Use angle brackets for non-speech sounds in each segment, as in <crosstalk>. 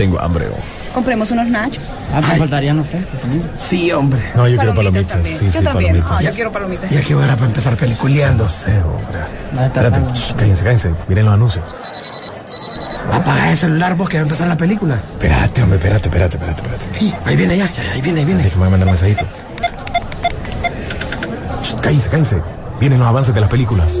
tengo hambre. oh. Compremos unos nachos. Ah, me faltarían los frescos también. Sí, hombre. No, yo quiero palomitas. también. Sí, yo sí, también. palomitas. Ah, yo quiero palomitas. Ya que hora para empezar peliculeando. No sé, hombre. No, Espérate, cállense, cállense. Miren los anuncios. Apaga el celular vos que va a empezar la película. Espérate, hombre, espérate, espérate, espérate, espérate. Sí, ahí viene ya, ya, ahí viene, ahí viene. Déjame mandar un mensajito. Shh, Cállense, cállense. Vienen los avances de las películas.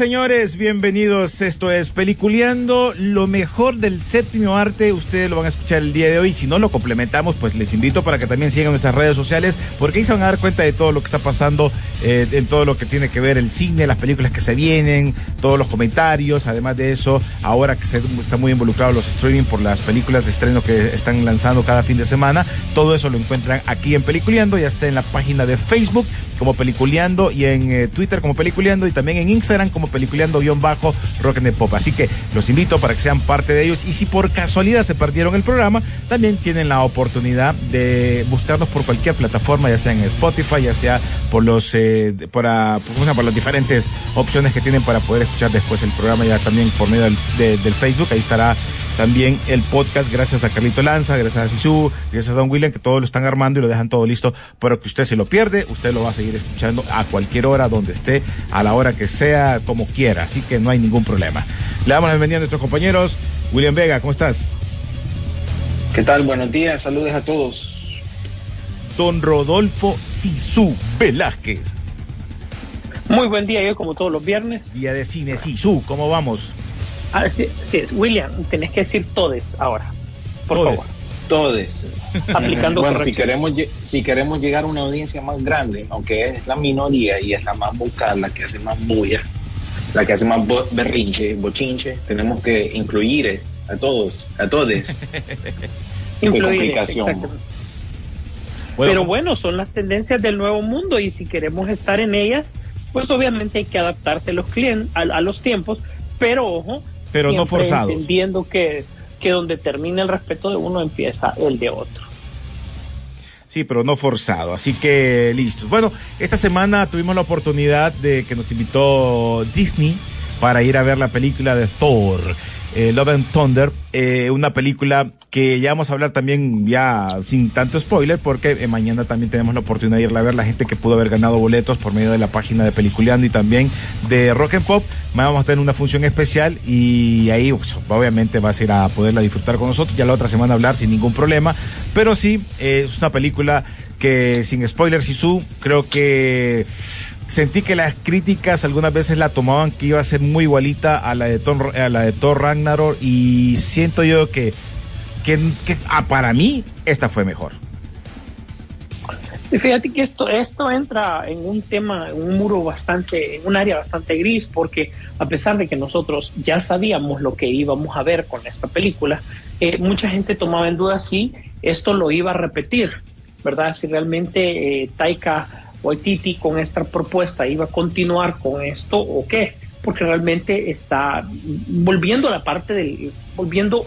Señores. Bienvenidos. Esto es Peliculeando. Lo mejor del séptimo arte. Ustedes lo van a escuchar el día de hoy. Si no lo complementamos, pues les invito para que también sigan nuestras redes sociales, porque ahí se van a dar cuenta de todo lo que está pasando eh, en todo lo que tiene que ver el cine, las películas que se vienen, todos los comentarios. Además de eso, ahora que se está muy involucrado los streaming por las películas de estreno que están lanzando cada fin de semana, todo eso lo encuentran aquí en Peliculeando, ya sea en la página de Facebook como Peliculeando y en eh, Twitter como Peliculeando y también en Instagram como Peliculeando-Bajo Rock and Pop. Así que los invito para que sean parte de ellos y si por casualidad se perdieron el programa, también tienen la oportunidad de buscarnos por cualquier plataforma, ya sea en Spotify, ya sea por los eh, para, por, ¿cómo se llama? por las diferentes opciones que tienen para poder escuchar después el programa ya también por medio del, de- del Facebook. Ahí estará también el podcast, gracias a Carlito Lanza, gracias a Sisu, gracias a Don William, que todos lo están armando y lo dejan todo listo, pero que usted se lo pierde, usted lo va a seguir escuchando a cualquier hora, donde esté, a la hora que sea, como quiera, así que no hay ningún problema. Le damos la bienvenida a nuestros compañeros. William Vega, ¿cómo estás? ¿Qué tal? Buenos días, saludos a todos. Don Rodolfo Sisu Velázquez, Muy buen día, yo como todos los viernes. día de cine Sisu, ¿cómo vamos? Así, así es, William, tenés que decir todes ahora, por Todes. favor. Todos. Aplicando <laughs> bueno, si queremos, si queremos llegar a una audiencia más grande, aunque es la minoría y es la más vocal, la que hace más bulla, la que hace más bo- berrinche, bochinche, tenemos que incluir es a todos, a todos. <laughs> Influir, complicación. exactamente. Pero bueno, son las tendencias del nuevo mundo y si queremos estar en ellas, pues obviamente hay que adaptarse a los, clien- a, a los tiempos, pero ojo, Pero no forzados. entendiendo que, que donde termina el respeto de uno empieza el de otro. Sí, pero no forzado. Así que listos. Bueno, esta semana tuvimos la oportunidad de que nos invitó Disney para ir a ver la película de Thor, eh, Love and Thunder, eh, una película que ya vamos a hablar también ya sin tanto spoiler porque eh, mañana también tenemos la oportunidad de irla a ver la gente que pudo haber ganado boletos por medio de la página de Peliculeando y también de Rock and Pop. Vamos a tener una función especial y ahí pues, obviamente vas a ir a poderla disfrutar con nosotros. Ya la otra semana hablar sin ningún problema. Pero sí, eh, es una película que sin spoilers y su, creo que sentí que las críticas algunas veces la tomaban que iba a ser muy igualita a la de Thor, a la de Thor Ragnarok y siento yo que, que, que, ah, para mí esta fue mejor. Y fíjate que esto, esto entra en un tema, en un muro bastante, en un área bastante gris, porque a pesar de que nosotros ya sabíamos lo que íbamos a ver con esta película, eh, mucha gente tomaba en duda si esto lo iba a repetir, ¿verdad? Si realmente eh, Taika Waititi con esta propuesta iba a continuar con esto o qué, porque realmente está volviendo a la parte del, volviendo,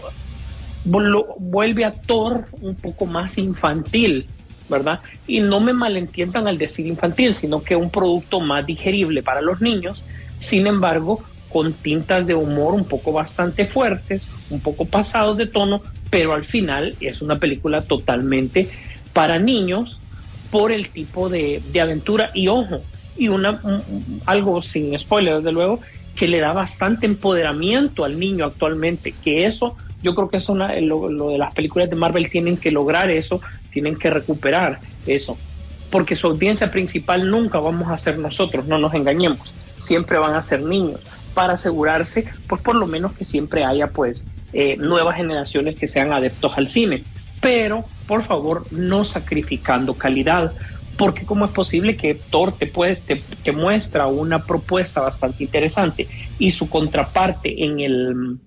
vuelve a Thor un poco más infantil, ¿verdad? Y no me malentiendan al decir infantil, sino que un producto más digerible para los niños, sin embargo, con tintas de humor un poco bastante fuertes, un poco pasados de tono, pero al final es una película totalmente para niños por el tipo de, de aventura y ojo, y una un- algo sin spoiler desde luego, que le da bastante empoderamiento al niño actualmente, que eso yo creo que eso una- lo, lo de las películas de Marvel tienen que lograr eso, tienen que recuperar eso. porque su audiencia principal nunca vamos a ser nosotros, no nos engañemos, siempre van a ser niños, para asegurarse, pues por lo menos que siempre haya pues eh, nuevas generaciones que sean adeptos al cine. Pero, por favor, no sacrificando calidad, porque cómo es posible que Thor te, puedes, te, te muestra una propuesta bastante interesante y su contraparte en, el,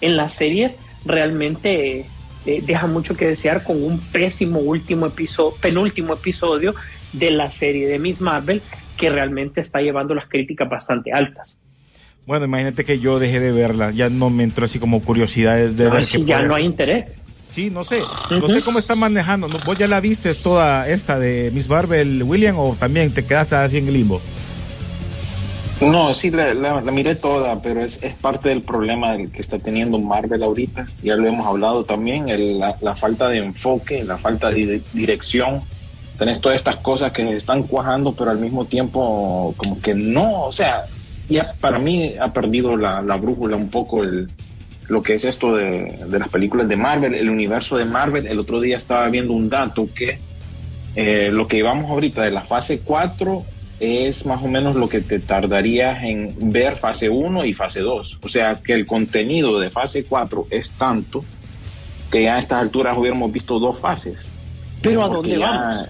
en la serie realmente eh, deja mucho que desear con un pésimo último episodio, penúltimo episodio de la serie de Miss Marvel que realmente está llevando las críticas bastante altas. Bueno, imagínate que yo dejé de verla, ya no me entró así como curiosidad de, de No, ver que ya no hay interés. Sí, no sé, no sé cómo está manejando. ¿Vos ya la viste toda esta de Miss Marvel, William, o también te quedaste así en el limbo? No, sí, la, miré toda, pero es, es parte del problema que está teniendo Marvel ahorita. Ya lo hemos hablado también, la, la falta de enfoque, la falta de di- dirección. Tenés todas estas cosas que están cuajando, pero al mismo tiempo como que no, o sea, ya para mí ha perdido la, la brújula un poco el, lo que es esto de, de las películas de Marvel, el universo de Marvel. El otro día estaba viendo un dato que eh, lo que llevamos ahorita de la fase 4 es más o menos lo que te tardarías en ver fase 1 y fase 2. O sea que el contenido de fase 4 es tanto que ya a estas alturas hubiéramos visto dos fases. Pero ¿a dónde ya- vamos?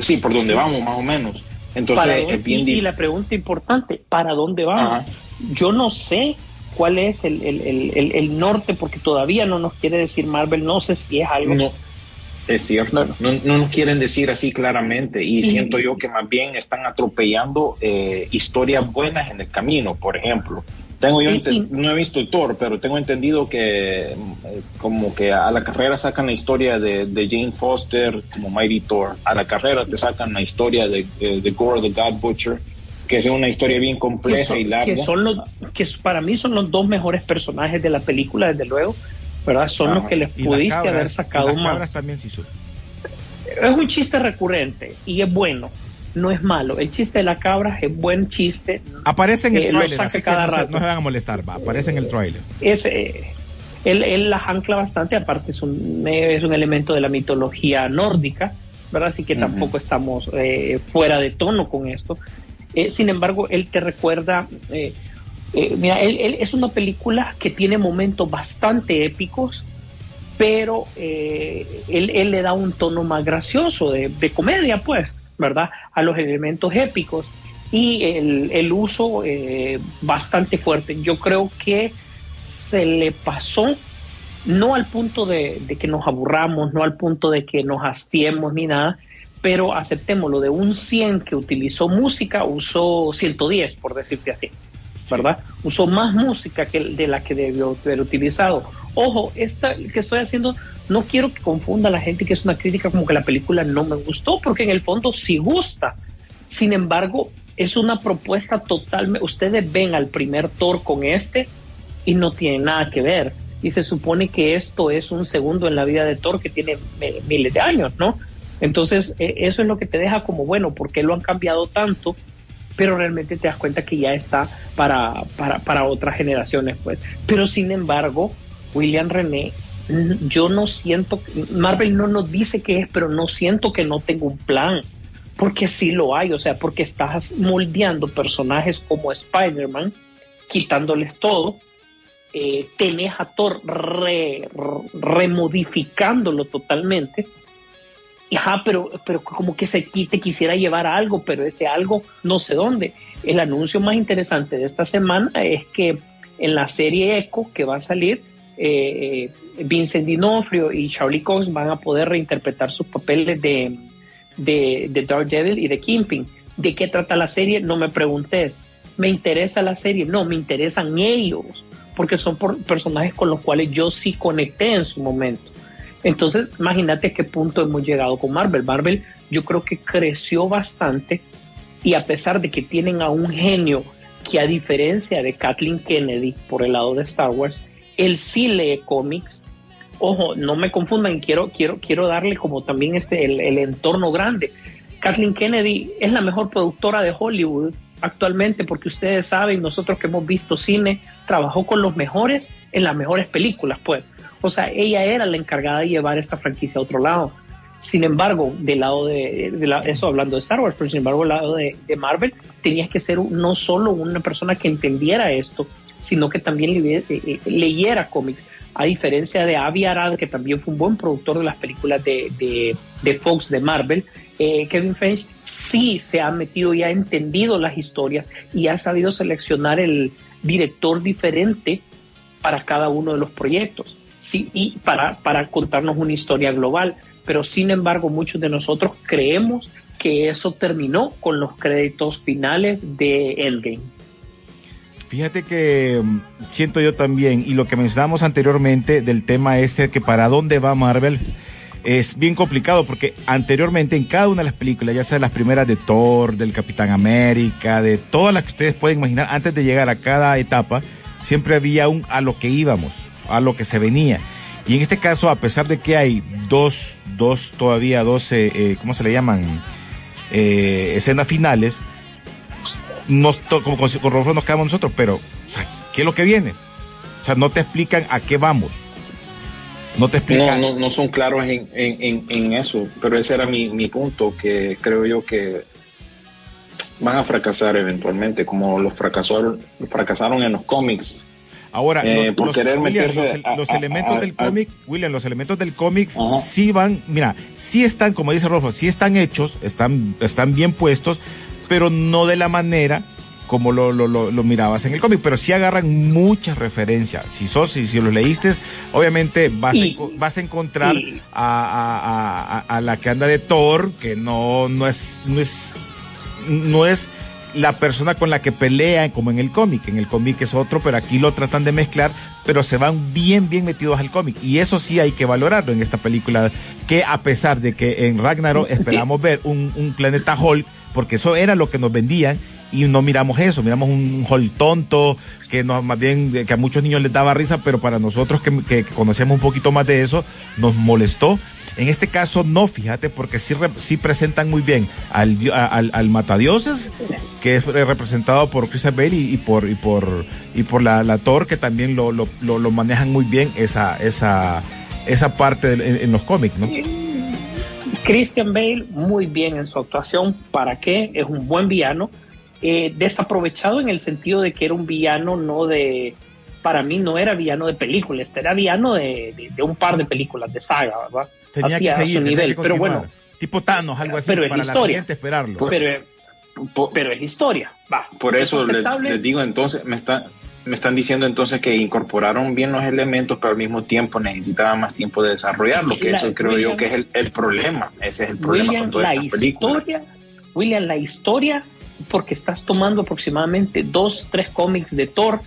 Sí, por donde vamos más o menos. Entonces ¿Para es dónde- bien y, la pregunta importante, ¿para dónde vamos? Ajá. Yo no sé cuál es el, el- el- el- el norte, porque todavía no nos quiere decir Marvel, no sé si es algo... No, es cierto. No, no nos quieren decir así claramente y, siento yo que más bien están atropellando eh, historias buenas en el camino. Por ejemplo, tengo yo no he visto Thor, pero tengo entendido que eh, como que a la carrera sacan la historia de, de Jane Foster como Mighty Thor. A la carrera te sacan la historia de, de, de Gore the God Butcher, que es una historia bien compleja son, y larga. que son los que para mí son los dos mejores personajes de la película, desde luego, ¿verdad? Son los que les pudiste cabras, haber sacado las más. también sí. Es un chiste recurrente y es bueno, no es malo. El chiste de la cabra es buen chiste. Aparece en el Eh, trailer, así que cada no se, no se van a molestar, va, aparece en el trailer. Es, eh, él, él las ancla bastante, aparte es un, eh, es un elemento de la mitología nórdica, ¿verdad? Así que tampoco estamos eh, fuera de tono con esto. Eh, sin embargo, él te recuerda, eh, mira, él, él es una película que tiene momentos bastante épicos, pero eh, él, le da un tono más gracioso, de, comedia, pues, ¿verdad? A los elementos épicos y el, el uso eh, bastante fuerte. Yo creo que se le pasó, no al punto de, de que nos aburramos, no al punto de que nos hastiemos ni nada, pero aceptémoslo, de un 100 que utilizó música, usó 110, por decirte así, ¿verdad? Usó más música que de la que debió haber utilizado. Ojo, esta que estoy haciendo, no quiero que confunda a la gente que es una crítica como que la película no me gustó, porque en el fondo sí gusta. Sin embargo, es una propuesta totalmente. Ustedes ven al primer Thor con este y no tiene nada que ver. Y se supone que esto es un segundo en la vida de Thor que tiene miles de años, ¿no? Entonces, eh, eso es lo que te deja como bueno, porque lo han cambiado tanto, pero realmente te das cuenta que ya está para, para, para otras generaciones, pues. Pero sin embargo, William René, yo no siento, Marvel no nos dice qué es, pero no siento que no tenga un plan, porque sí lo hay, o sea, porque estás moldeando personajes como Spider-Man, quitándoles todo, eh, tenés a Thor re- re- remodificándolo totalmente, Ajá, pero, pero como que se te quisiera llevar a algo, pero ese algo no sé dónde. El anuncio más interesante de esta semana es que en la serie Echo que va a salir, eh, Vincent D'Onofrio y Charlie Cox van a poder reinterpretar sus papeles de, de, de Daredevil y de Kingpin. ¿De qué trata la serie? No me pregunté. ¿Me interesa la serie? No, me interesan ellos, porque son por- personajes con los cuales yo sí conecté en su momento. Entonces, imagínate a qué punto hemos llegado con Marvel. Marvel yo creo que creció bastante y a pesar de que tienen a un genio que a diferencia de Kathleen Kennedy por el lado de Star Wars, él sí lee cómics. Ojo, no me confundan, quiero, quiero, quiero darle como también este, el, el entorno grande. Kathleen Kennedy es la mejor productora de Hollywood actualmente porque ustedes saben, nosotros que hemos visto cine, trabajó con los mejores en las mejores películas, pues. O sea, ella era la encargada de llevar esta franquicia a otro lado. Sin embargo, del lado de, la- eso hablando de Star Wars, pero sin embargo, del lado de, Marvel, tenías que ser no solo una persona que entendiera esto, sino que también eh, eh, leyera cómics. A diferencia de Avi Arad, que también fue un buen productor de las películas de, de, de Fox, de Marvel, eh, Kevin Feige sí se ha metido y ha entendido las historias y ha sabido seleccionar el director diferente para cada uno de los proyectos sí, y para, para contarnos una historia global. Pero sin embargo, muchos de nosotros creemos que eso terminó con los créditos finales de Endgame. Fíjate que mm, siento yo también, y lo que mencionábamos anteriormente del tema este, que para dónde va Marvel, es bien complicado porque anteriormente en cada una de las películas, ya sea las primeras de Thor, del Capitán América, de todas las que ustedes pueden imaginar, antes de llegar a cada etapa, siempre había un a lo que íbamos, a lo que se venía. Y en este caso, a pesar de que hay dos, dos todavía, dos, eh, ¿cómo se le llaman? Eh, escenas finales, nos como con, con nos quedamos nosotros, pero, o sea, ¿qué es lo que viene? O sea, no te explican a qué vamos. No te No, explican. no, no son claros en, en, en, en eso, pero ese era mi, mi punto, que creo yo que van a fracasar eventualmente, como los fracasaron, fracasaron en los cómics. Ahora, Eh, los, por los- querer William, los, a- los a- elementos a- del cómic, William, los elementos del cómic sí van, mira, sí están, como dice Rolfo, sí están hechos, están, están bien puestos, pero no de la manera como lo, lo, lo, lo mirabas en el cómic, pero sí agarran muchas referencias. Si sos, si, si los leíste, obviamente vas, Y- a, vas a encontrar y- a, a- a la que anda de Thor, que no, no es, no es, no es la persona con la que pelean como en el cómic. En el cómic es otro, pero aquí lo tratan de mezclar, pero se van bien, bien metidos al cómic. Y eso sí hay que valorarlo en esta película, que a pesar de que en Ragnarok esperamos ver un, un planeta Hulk, porque eso era lo que nos vendían, y no miramos eso, miramos un Hulk tonto, que no, más bien que a muchos niños les daba risa, pero para nosotros que, que- que conocíamos un poquito más de eso, nos molestó. En este caso no, fíjate, porque sí, sí presentan muy bien al, al, matadioses, que es representado por Chris Bale y, por y por y por la, la Thor, que también lo, lo, lo, manejan muy bien esa esa esa parte en, los cómics, ¿no? Christian Bale, muy bien en su actuación. ¿Para qué? Es un buen villano. Eh, desaprovechado en el sentido de que era un villano no de. Para mí no era villano de película, este era villano de- de un par de películas de saga, ¿verdad? Tenía Hacía que seguir, su nivel, que pero bueno, tipo Thanos, algo así, Pero es para la historia. siguiente esperarlo. pero, pero es historia. Va, Por es eso les, digo entonces, me están me están diciendo entonces que incorporaron bien los elementos, pero al mismo tiempo necesitaban más tiempo de desarrollarlo, que La- eso creo William- yo que es el, el problema, ese es el problema William, con todas la historia, William, la historia, porque estás tomando aproximadamente dos, tres cómics de Thor,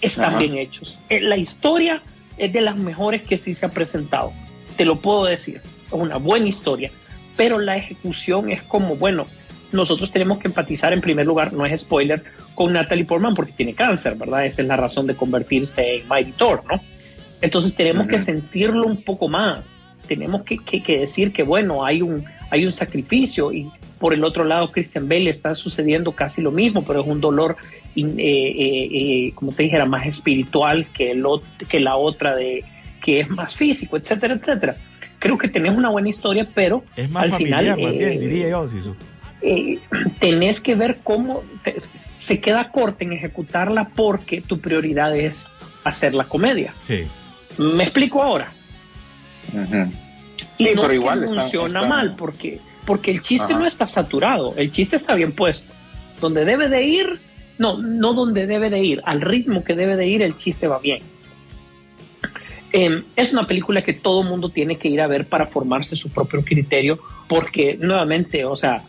están Ajá. bien hechos. Eh, La historia es de las mejores que sí se ha presentado, te lo puedo decir, es una buena historia, pero la ejecución es como, bueno, nosotros tenemos que empatizar en primer lugar, no es spoiler, con Natalie Portman porque tiene cáncer, ¿verdad? Esa es la razón de convertirse en Mighty Thor, ¿no? Entonces tenemos que sentirlo un poco más. Tenemos que, que- que decir que, bueno, hay un, hay un sacrificio y por el otro lado, Christian Bale está sucediendo casi lo mismo, pero es un dolor, in- eh, eh, eh, como te dijera, más espiritual que, el, que la otra de que es más físico, etcétera, etcétera. Creo que tenés una buena historia, pero es más al familiar, final más bien, eh, diría yo. Sisu. eh, <clears throat> tenés que ver cómo te- se queda corta en ejecutarla porque tu prioridad es hacer la comedia. Sí. ¿Me explico ahora? Ujú. Y Sí, no pero es que igual está- funciona está- mal porque, porque el chiste Ajá. no está saturado, el chiste está bien puesto. Donde debe de ir, no, no donde debe de ir, al ritmo que debe de ir, el chiste va bien. Eh, es una película que todo mundo tiene que ir a ver para formarse su propio criterio, porque nuevamente, o sea,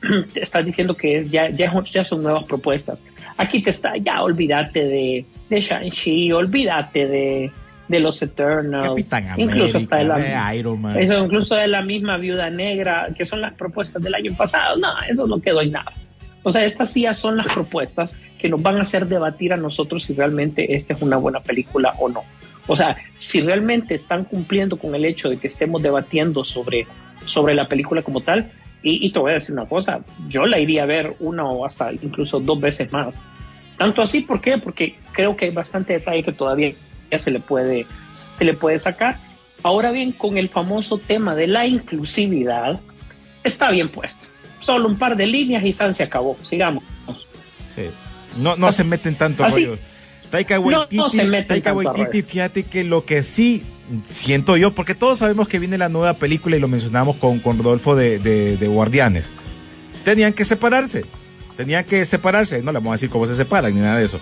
<clears throat> te estás diciendo que ya, ya, ya son nuevas propuestas. Aquí te está, ya olvídate de, de Shang-Chi, olvídate de, de los Eternals, Capitán incluso hasta de América, la, de Iron Man. eso incluso de la misma viuda negra, que son las propuestas del año pasado. No, eso no quedó en nada. O sea, estas sí son las propuestas que nos van a hacer debatir a nosotros si realmente esta es una buena película o no. O sea, si realmente están cumpliendo con el hecho de que estemos debatiendo sobre, sobre la película como tal, y, y te voy a decir una cosa, yo la iría a ver una o hasta incluso dos veces más. Tanto así, ¿por qué? Porque creo que hay bastante detalle que todavía ya se le puede, se le puede sacar Ahora bien, con el famoso tema de la inclusividad, está bien puesto. Solo un par de líneas y San se acabó. Sigamos. Sí. No, no se meten tanto rollo. Taika No, no Waititi, se meten Taika Waititi, fíjate que lo que sí siento yo, porque todos sabemos que viene la nueva película y lo mencionamos con, con Rodolfo de, de- de Guardianes. Tenían que separarse. Tenían que separarse. No le vamos a decir cómo se separan ni nada de eso.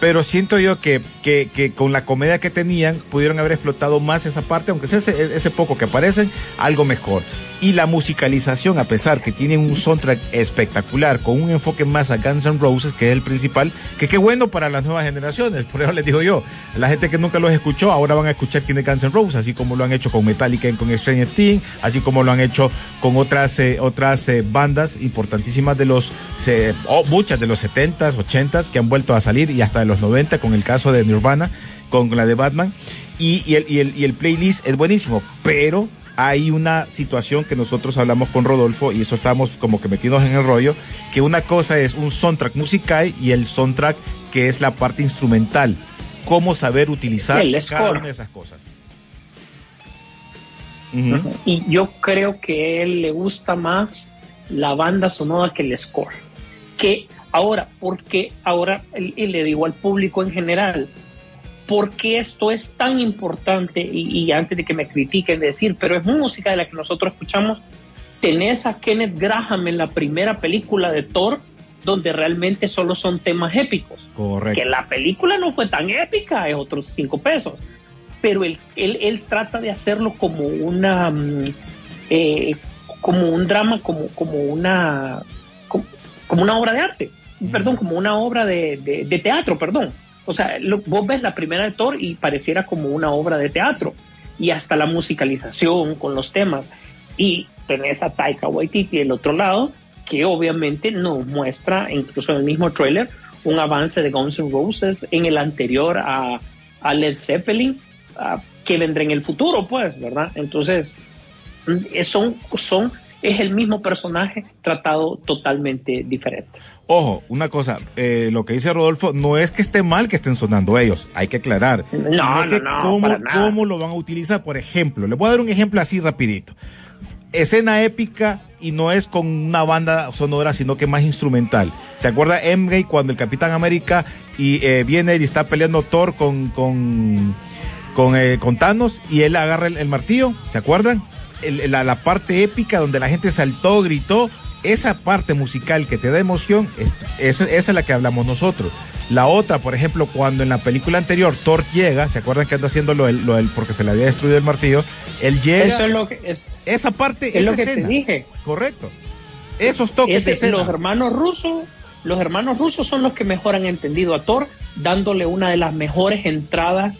Pero siento yo que, que, que con la comedia que tenían pudieron haber explotado más esa parte, aunque sea ese, ese poco que aparecen, algo mejor. Y la musicalización, a pesar que tiene un soundtrack espectacular, con un enfoque más a Guns N' Roses, que es el principal, que qué bueno para las nuevas generaciones. Por eso les digo yo, la gente que nunca los escuchó, ahora van a escuchar quién es Guns N' Roses, así como lo han hecho con Metallica y con Stranger Things, así como lo han hecho con otras, eh, otras eh, bandas importantísimas de los, eh, oh, muchas de los 70s, 80s, que han vuelto a salir y hasta de los 90, con el caso de Nirvana, con la de Batman. Y, el, y, el, y el playlist es buenísimo, pero hay una situación que nosotros hablamos con Rodolfo y eso estamos como que metidos en el rollo, que una cosa es un soundtrack musical y el soundtrack que es la parte instrumental. Cómo saber utilizar El cada score. una de esas cosas. Y yo creo que a él le gusta más la banda sonora que el score. Que ahora, porque ahora, y le digo al público en general, ¿por qué esto es tan importante? Y, y antes de que me critiquen, decir, pero es música de la que nosotros escuchamos. Tenés a Kenneth Graham en la primera película de Thor, donde realmente solo son temas épicos. Correcto. Que la película no fue tan épica, es otros cinco pesos. Pero él, él, él trata de hacerlo como una mm, eh, como un drama, como, como una como, como una obra de arte, perdón, como una obra de, de- de teatro, perdón. O sea, lo- vos ves la primera de Thor y pareciera como una obra de teatro. Y hasta la musicalización con los temas. Y tenés a Taika Waititi del otro lado, que obviamente nos muestra, incluso en el mismo trailer, un avance de Guns N' Roses en el anterior a, a Led Zeppelin, ah, que vendrá en el futuro, pues, ¿verdad? Entonces, mm, son, son, es el mismo personaje tratado totalmente diferente. Ojo, una cosa, eh, lo que dice Rodolfo, no es que esté mal que estén sonando ellos, hay que aclarar. No, no, que no, cómo, para nada. cómo lo van a utilizar. Por ejemplo, les voy a dar un ejemplo así rapidito. Escena épica y no es con una banda sonora, sino que más instrumental. ¿Se acuerda Emgay cuando el Capitán América y eh, viene y está peleando Thor con, con, con, eh, con Thanos y él agarra el, el martillo? ¿Se acuerdan? El- la, la parte épica donde la gente saltó, gritó, esa parte musical que te da emoción, es, esa, esa es la que hablamos nosotros. La otra, por ejemplo, cuando en la película anterior Thor llega, ¿se acuerdan que anda haciendo lo del, lo del- porque se le había destruido el martillo? Él llega, Eso es lo que, es, esa parte, es esa lo que escena, te dije. correcto. Esos toques de Ese- escena. los hermanos rusos, los hermanos rusos son los que mejor han entendido a Thor, dándole una de las mejores entradas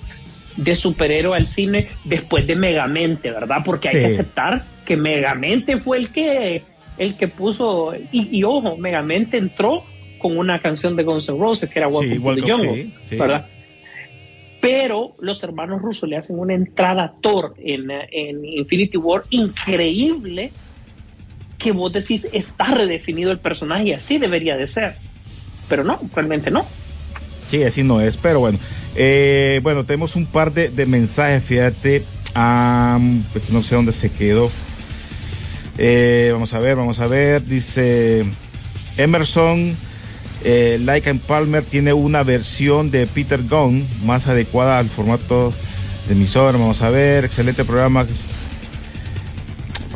de superhéroe al cine después de Megamente, ¿verdad? Porque hay Sí. que aceptar que Megamente fue el que el que puso y, y ojo, Megamente entró con una canción de Guns N' Roses que era Welcome, Sí, to Welcome, the Jungle, sí, sí. ¿verdad? Pero los hermanos rusos le hacen una entrada a Thor en, en Infinity War increíble que vos decís está redefinido el personaje y así debería de ser. Pero no, realmente no. Sí, así no es, pero bueno. Eh, bueno, tenemos un par de, mensajes, fíjate. pues no sé dónde se quedó. Eh, vamos a ver, vamos a ver. Dice Emerson, eh, Like and Palmer tiene una versión de Peter Gunn más adecuada al formato de emisor. Vamos a ver, excelente programa.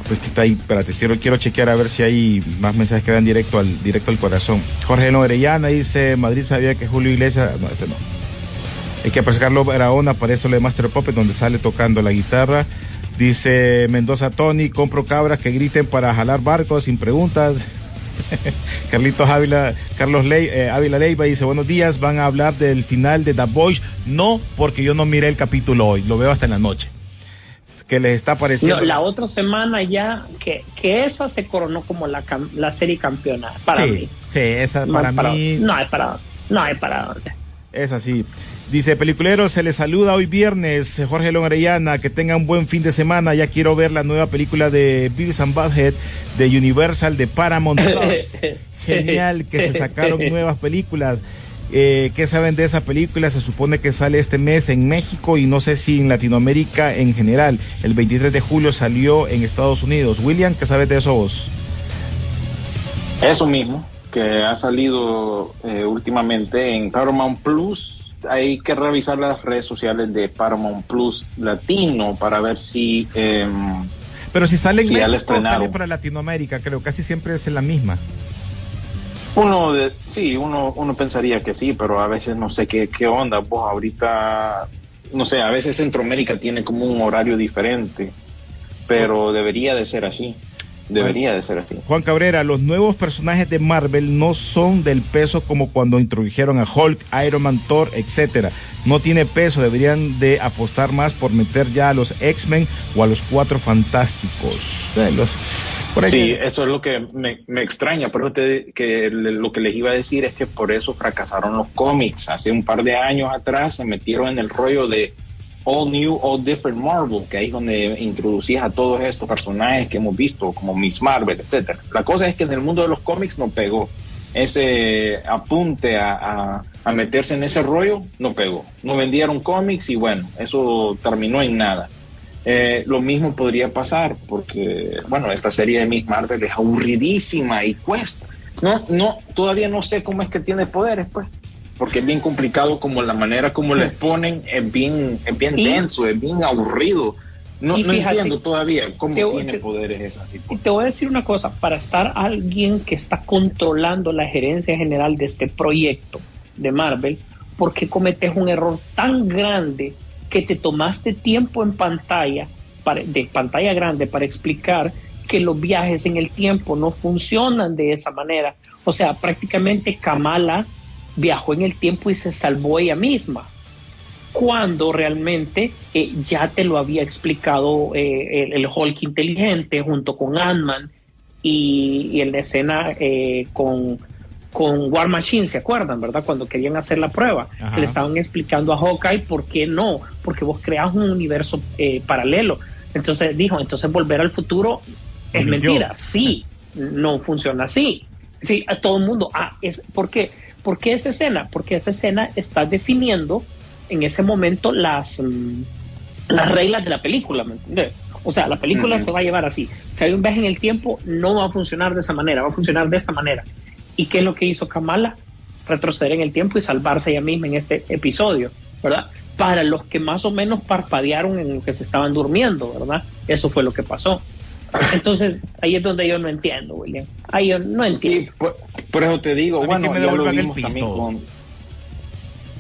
Pues que está ahí, espérate, quiero, quiero chequear a ver si hay más mensajes que van directo al, directo al corazón. Jorge Orellana dice, Madrid sabía que Julio Iglesias, no, este no. Hay que Carlos Barahona, eso lo de Master Puppet, donde sale tocando la guitarra. Dice Mendoza Tony, compro cabras que griten para jalar barcos sin preguntas. <laughs> Carlitos Ávila, Carlos Ley, eh, Ávila Leiva dice, buenos días, van a hablar del final de The Boys. No, porque yo no miré el capítulo hoy, lo veo hasta en la noche. Que les está pareciendo. No, la otra semana ya, que, que esa se coronó como la, la serie campeona para sí, mí. sí, esa No para para- mí no hay para, no hay para dónde. es así. Dice, peliculero, se les saluda hoy viernes, Jorge León Arellana, que tengan un buen fin de semana, ya quiero ver la nueva película de Beavis and Butthead de Universal de Paramount Plus. <laughs> Genial que se sacaron <laughs> nuevas películas. Eh, ¿Qué saben de esa película? Se supone que sale este mes en México y no sé si en Latinoamérica en general. El 23 de julio salió en Estados Unidos. William, ¿qué sabes de eso vos? Eso mismo, que ha salido eh, últimamente en Paramount Plus. Hay que revisar las redes sociales de Paramount Plus Latino para ver si... em, Pero si sale en la México, sale para Latinoamérica, creo. Casi siempre es la misma. Uno de, sí, uno, uno pensaría que sí, pero a veces no sé qué, qué onda. Vos ahorita, no sé, a veces Centroamérica tiene como un horario diferente, pero debería de ser así. Debería de ser así. Juan Cabrera, los nuevos personajes de Marvel no son del peso como cuando introdujeron a Hulk, Iron Man, Thor, etcétera. No tiene peso, deberían de apostar más por meter ya a los X-Men o a los Cuatro Fantásticos. Eh, los- por ahí Sí, que- eso es lo que me, me extraña, pero te, que lo que les iba a decir es que por eso fracasaron los cómics. Hace un par de años atrás se metieron en el rollo de All New, All Different Marvel, que ahí es donde introducías a todos estos personajes que hemos visto, como Miss Marvel, etcétera. La cosa es que en el mundo de los cómics no pegó. Ese apunte a, meterse en ese rollo no pegó. No vendieron cómics y bueno, eso terminó en nada. Eh, lo mismo podría pasar porque, bueno, esta serie de Miss Marvel es aburridísima y cuesta. No, no, todavía no sé cómo es que tiene poderes, pues, porque es bien complicado como la manera como les ponen es bien, es bien Y- denso, es bien aburrido. No, no fíjate, entiendo todavía cómo te- tiene te- poderes esa tipo. Y te voy a decir una cosa, para estar alguien que está controlando la gerencia general de este proyecto de Marvel, ¿por qué cometes un error tan grande que te tomaste tiempo en pantalla, para- de pantalla grande, para explicar que los viajes en el tiempo no funcionan de esa manera? O sea, prácticamente Kamala viajó en el tiempo y se salvó ella misma cuando realmente eh, ya te lo había explicado eh, el, el Hulk inteligente junto con Ant-Man y, y en la escena eh, con, con War Machine, ¿se acuerdan, verdad? Cuando querían hacer la prueba, que le estaban explicando a Hawkeye por qué no, porque vos creas un universo eh, paralelo. Entonces dijo, entonces volver al futuro es mentira, sí, no funciona así. Sí, a todo el mundo, ah, es, ¿por qué? ¿Por qué esa escena? Porque esa escena está definiendo en ese momento las, mm, las reglas de la película, ¿me entiendes? O sea, la película se va a llevar así. Si hay un viaje en el tiempo, no va a funcionar de esa manera, va a funcionar de esta manera. ¿Y qué es lo que hizo Kamala? Retroceder en el tiempo y salvarse ella misma en este episodio, ¿verdad? Para los que más o menos parpadearon en lo que se estaban durmiendo, ¿verdad? Eso fue lo que pasó. Entonces, ahí es donde yo no entiendo, William. Ahí yo no entiendo. Sí, por, por eso te digo, A bueno, que me ya lo vimos también con...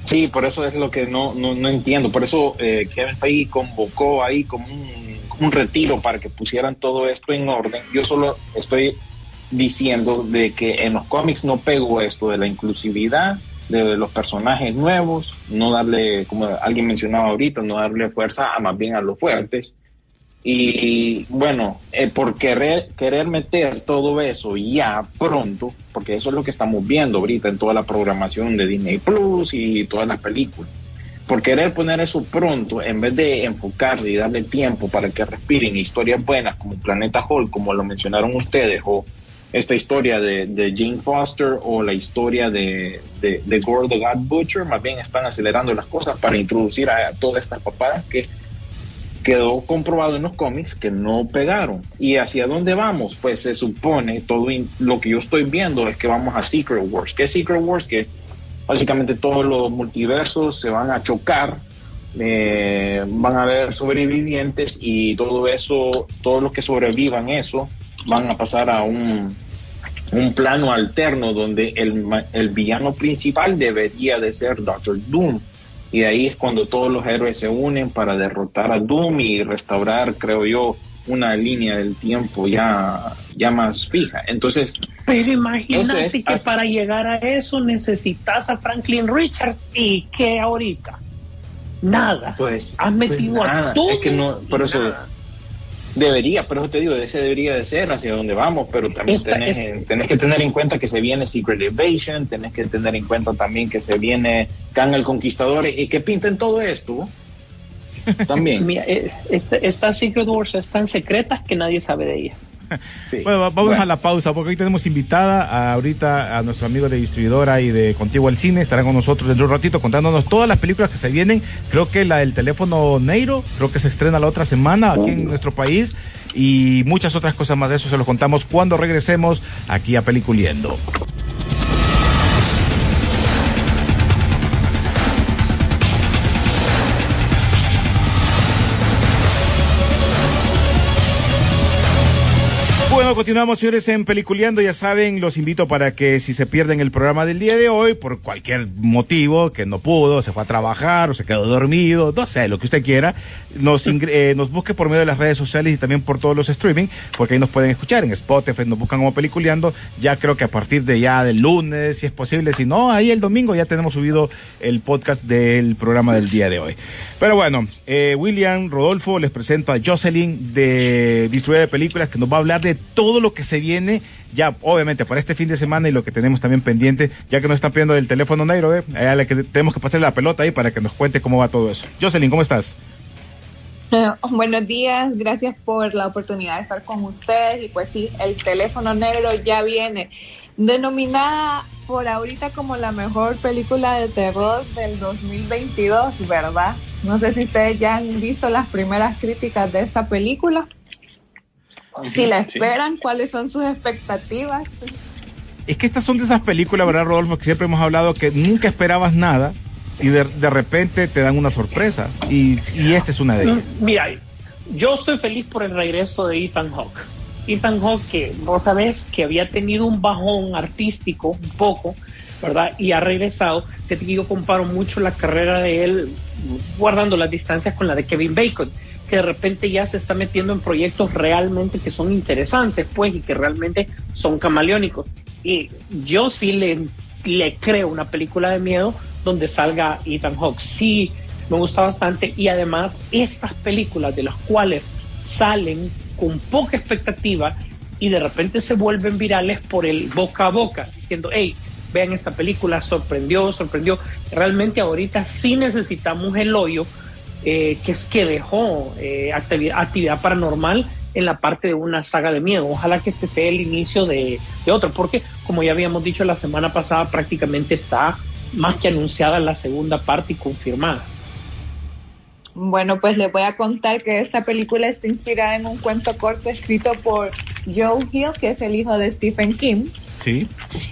Sí, por eso es lo que no, no, no entiendo. Por eso eh, Kevin Feige convocó ahí como un, como un retiro para que pusieran todo esto en orden. Yo solo estoy diciendo de que en los cómics no pegó esto de la inclusividad, de los personajes nuevos, no darle, como alguien mencionaba ahorita, no darle fuerza a más bien a los fuertes. Y bueno, eh, por querer, querer meter todo eso ya pronto, porque eso es lo que estamos viendo ahorita en toda la programación de Disney Plus y todas las películas. Por querer poner eso pronto, en vez de enfocarse y darle tiempo para que respiren historias buenas como Planeta Hulk, como lo mencionaron ustedes, o esta historia de, de Jane Foster o la historia de, de, de Gore the God Butcher, más bien están acelerando las cosas para introducir a todas estas papadas que quedó comprobado en los cómics que no pegaron. ¿Y hacia dónde vamos? Pues se supone, todo lo que yo estoy viendo es que vamos a Secret Wars. ¿Qué es Secret Wars? Que básicamente todos los multiversos se van a chocar, eh, van a haber sobrevivientes y todo eso, todos los que sobrevivan eso, van a pasar a un, un plano alterno donde el, el villano principal debería de ser Doctor Doom. Y ahí es cuando todos los héroes se unen para derrotar a Doom y restaurar, creo yo, una línea del tiempo ya, ya más fija. Entonces, Pero imagínate es, que para llegar a eso necesitas a Franklin Richards y que ahorita nada. pues, Has metido pues a nada, todo es que no, por eso nada. Debería, pero eso te digo, ese debería de ser hacia donde vamos, pero también Esta- tenés, esta- tenés que tener en cuenta que se viene Secret Invasion, tenés que tener en cuenta también que se viene Kang el Conquistador y que pinten todo esto. También. <laughs> Mira, eh, esta- estas Secret Wars están secretas que nadie sabe de ellas. Sí. Bueno, va- vamos Bueno. a la pausa porque hoy tenemos invitada a, ahorita a nuestro amigo de distribuidora y de Contigo al Cine. Estarán con nosotros dentro de un ratito contándonos todas las películas que se vienen. Creo que la del teléfono Neiro, creo que se estrena la otra semana aquí en nuestro país y muchas otras cosas más de eso se los contamos cuando regresemos aquí a Peliculiendo. Continuamos, señores, en Peliculeando. Ya saben, los invito para que si se pierden el programa del día de hoy, por cualquier motivo, que no pudo, se fue a trabajar o se quedó dormido, no sé, lo que usted quiera, nos, eh, nos busque por medio de las redes sociales y también por todos los streaming, porque ahí nos pueden escuchar. En Spotify nos buscan como Peliculeando. Ya creo que a partir de ya del lunes, si es posible, si no, ahí el domingo ya tenemos subido el podcast del programa del día de hoy. Pero bueno, eh, William, Rodolfo, les presento a Jocelyn de Distribuidora de Películas, que nos va a hablar de todo lo que se viene ya, obviamente, para este fin de semana y lo que tenemos también pendiente, ya que nos están pidiendo el teléfono negro, ¿eh? Allá le que tenemos que pasarle la pelota ahí para que nos cuente cómo va todo eso. Jocelyn, ¿cómo estás? <laughs> Buenos días, gracias por la oportunidad de estar con ustedes y pues sí, el teléfono negro ya viene denominada por ahorita como la mejor película de terror del 2022, ¿verdad? No sé si ustedes ya han visto las primeras críticas de esta película. Si la Sí. esperan, ¿cuáles son sus expectativas? Es que estas son de esas películas, ¿verdad, Rodolfo? Que siempre hemos hablado que nunca esperabas nada y de, de repente te dan una sorpresa. Y, y esta es una de ellas. Mm, Mira, yo estoy feliz por el regreso de Ethan Hawke. Ethan Hawke, que vos sabés que había tenido un bajón artístico un poco, ¿verdad? Y ha regresado. Que yo comparo mucho la carrera de él, guardando las distancias con la de Kevin Bacon, de repente ya se está metiendo en proyectos realmente que son interesantes, pues, y que realmente son camaleónicos. Y yo sí le, le creo una película de miedo donde salga Ethan Hawke. Sí, me gusta bastante y además estas películas de las cuales salen con poca expectativa y de repente se vuelven virales por el boca a boca, diciendo, hey, vean esta película, sorprendió, sorprendió. Realmente ahorita sí necesitamos el hoyo eh, que es que dejó eh, actividad, actividad paranormal en la parte de una saga de miedo. Ojalá que este sea el inicio de, de otro, porque como ya habíamos dicho la semana pasada, prácticamente está más que anunciada la segunda parte y confirmada. Bueno, pues les voy a contar que esta película está inspirada en un cuento corto escrito por Joe Hill, que es el hijo de Stephen King.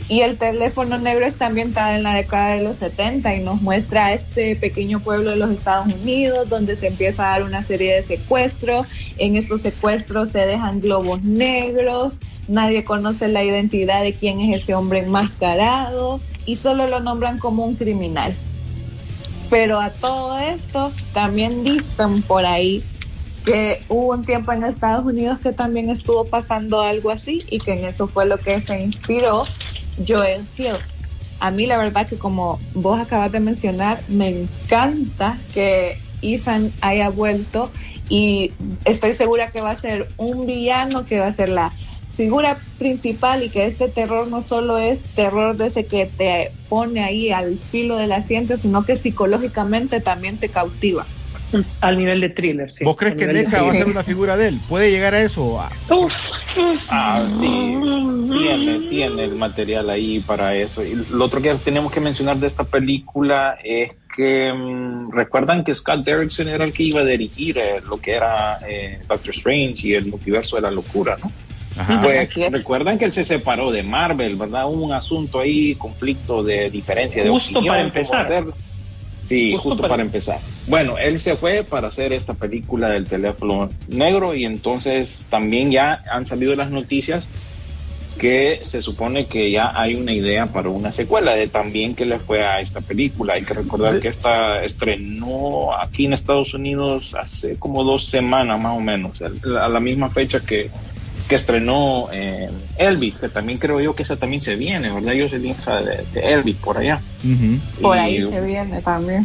Y el teléfono negro está ambientado en la década de los 70 y nos muestra este pequeño pueblo de los Estados Unidos donde se empieza a dar una serie de secuestros. En estos secuestros se dejan globos negros, nadie conoce la identidad de quién es ese hombre enmascarado y solo lo nombran como un criminal. Pero a todo esto también dicen por ahí que hubo un tiempo en Estados Unidos que también estuvo pasando algo así y que en eso fue lo que se inspiró Joel Hill. A mí la verdad que como vos acabas de mencionar, me encanta que Ethan haya vuelto y estoy segura que va a ser un villano, que va a ser la figura principal y que este terror no solo es terror de ese que te pone ahí al filo del asiento, sino que psicológicamente también te cautiva. Al nivel de thriller, sí. ¿Vos crees que NECA va a ser una figura de él? ¿Puede llegar a eso? Ah, Ah, sí, tiene, tiene el material ahí para eso. Y lo otro que tenemos que mencionar de esta película es que mm, recuerdan que Scott Derrickson era el que iba a dirigir eh, lo que era eh, Doctor Strange y el multiverso de la locura, ¿no? Ajá. Pues recuerdan que él se separó de Marvel, ¿verdad? Hubo un asunto ahí, conflicto de diferencia de Justo opinión, para empezar. Sí, Justo justo, para- para... empezar. Bueno, él se fue para hacer esta película del teléfono negro y entonces también ya han salido las noticias que se supone que ya hay una idea para una secuela de también que le fue a esta película. Hay que recordar que esta estrenó aquí en Estados Unidos hace como dos semanas más o menos, a la misma fecha que, que estrenó eh, Elvis, que también creo yo que esa también se viene, ¿verdad? Yo sé bien esa de, de Elvis por allá. Por Y- ahí se viene también.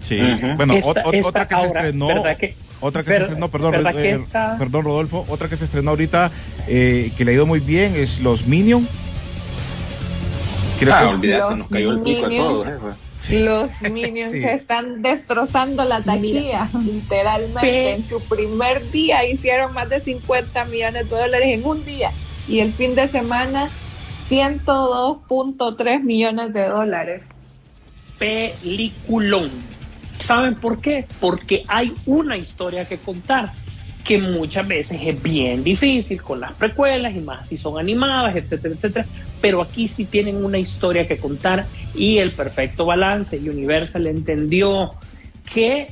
Sí. Bueno, Esta- esta otra que se estrenó. ¿verdad que- otra que se estrenó, perdón, eh, esta- perdón, Rodolfo. Otra que se estrenó ahorita, eh, que le ha ido muy bien, es Los Minions. Creo Ah, que- nos cayó el pico a Minions. Los <laughs> Minions Sí. están destrozando la taquilla, literalmente. En su primer día hicieron más de 50 millones de dólares en un día. Y el fin de semana, 102.3 millones de dólares. peliculón. ¿Saben por qué? Porque hay una historia que contar que muchas veces es bien difícil con las precuelas y más si son animadas, etcétera, etcétera. Pero aquí sí tienen una historia que contar y el perfecto balance. Y Universal entendió que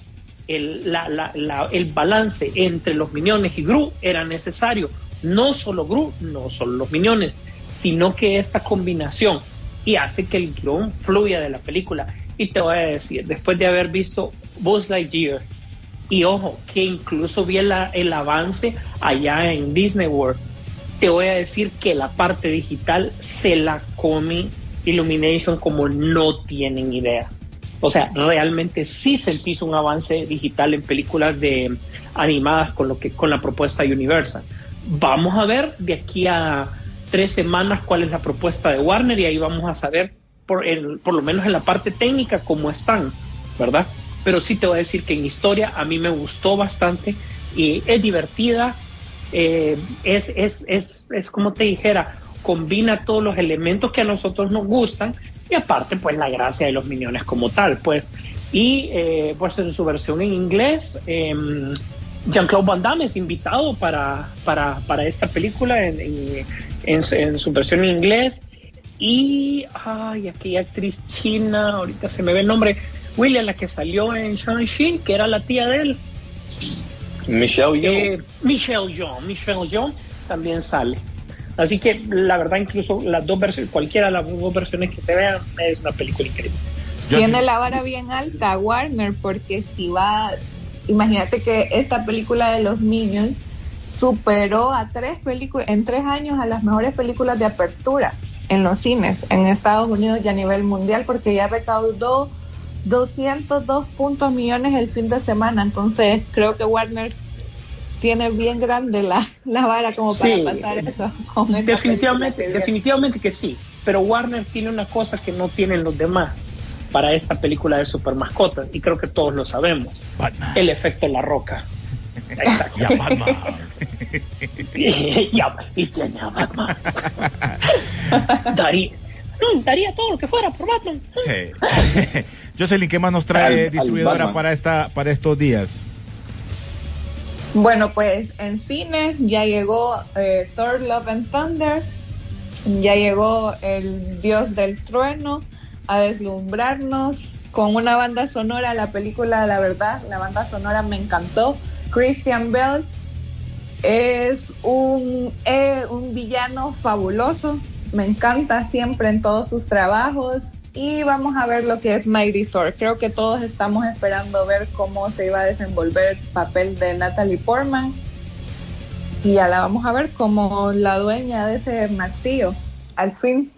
el, la- la- la- el balance entre los miniones y Gru era necesario. No solo Gru, no solo los miniones, sino que esta combinación y hace que el guion fluya de la película. Y te voy a decir, después de haber visto Buzz Lightyear, y ojo, que incluso vi el, el avance allá en Disney World, te voy a decir que la parte digital se la come Illumination como no tienen idea. O sea, realmente sí sentís un avance digital en películas de animadas con lo que con la propuesta Universal. Vamos a ver de aquí a tres semanas cuál es la propuesta de Warner y ahí vamos a saber por, el- por lo menos en la parte técnica cómo están, ¿verdad? Pero sí te voy a decir que en historia a mí me gustó bastante y es divertida, eh, es, es, es, es como te dijera, combina todos los elementos que a nosotros nos gustan y aparte pues la gracia de los miniones como tal, pues. Y eh, pues en su versión en inglés, em, Jean-Claude Van Damme es invitado para, para, para esta película en, en- en su- versión en inglés. Y, ay, aquella actriz china, ahorita se me ve el nombre, William, la que salió en Shang-Chi, que era la tía de él. Michelle Yeoh. Eh, Michelle Yeoh, Michelle Yeoh también sale. Así que la verdad incluso las dos versiones, cualquiera de las dos versiones que se vean, es una película increíble. Tiene la vara bien alta Warner porque si va, imagínate que esta película de los Minions superó a tres películas, en tres años a las mejores películas de apertura en los cines en Estados Unidos y a nivel mundial porque ya recaudó 202 puntos millones el fin de semana. Entonces creo que Warner tiene bien grande la, la vara como para Sí. pasar eso. con Definitivamente, definitivamente que sí. Pero Warner tiene una cosa que no tienen los demás para esta película de super mascotas y creo que todos lo sabemos. Batman. El efecto La Roca. Exacto. Ya, Batman. <laughs> y, ya- y tiene a Batman. daría, <laughs> no, daría todo lo que fuera por Batman. Sí. <laughs> Jocelyn, ¿qué más nos trae Al- distribuidora para esta para estos días? Bueno, pues en cine ya llegó eh, Thor Love and Thunder, ya llegó el Dios del Trueno a deslumbrarnos con una banda sonora, la película, la verdad, la banda sonora me encantó. Christian Bell es un, eh, un villano fabuloso, me encanta siempre en todos sus trabajos y vamos a ver lo que es Mighty Thor. Creo que todos estamos esperando ver cómo se iba a desenvolver el papel de Natalie Portman y ya la vamos a ver como la dueña de ese martillo. Al fin,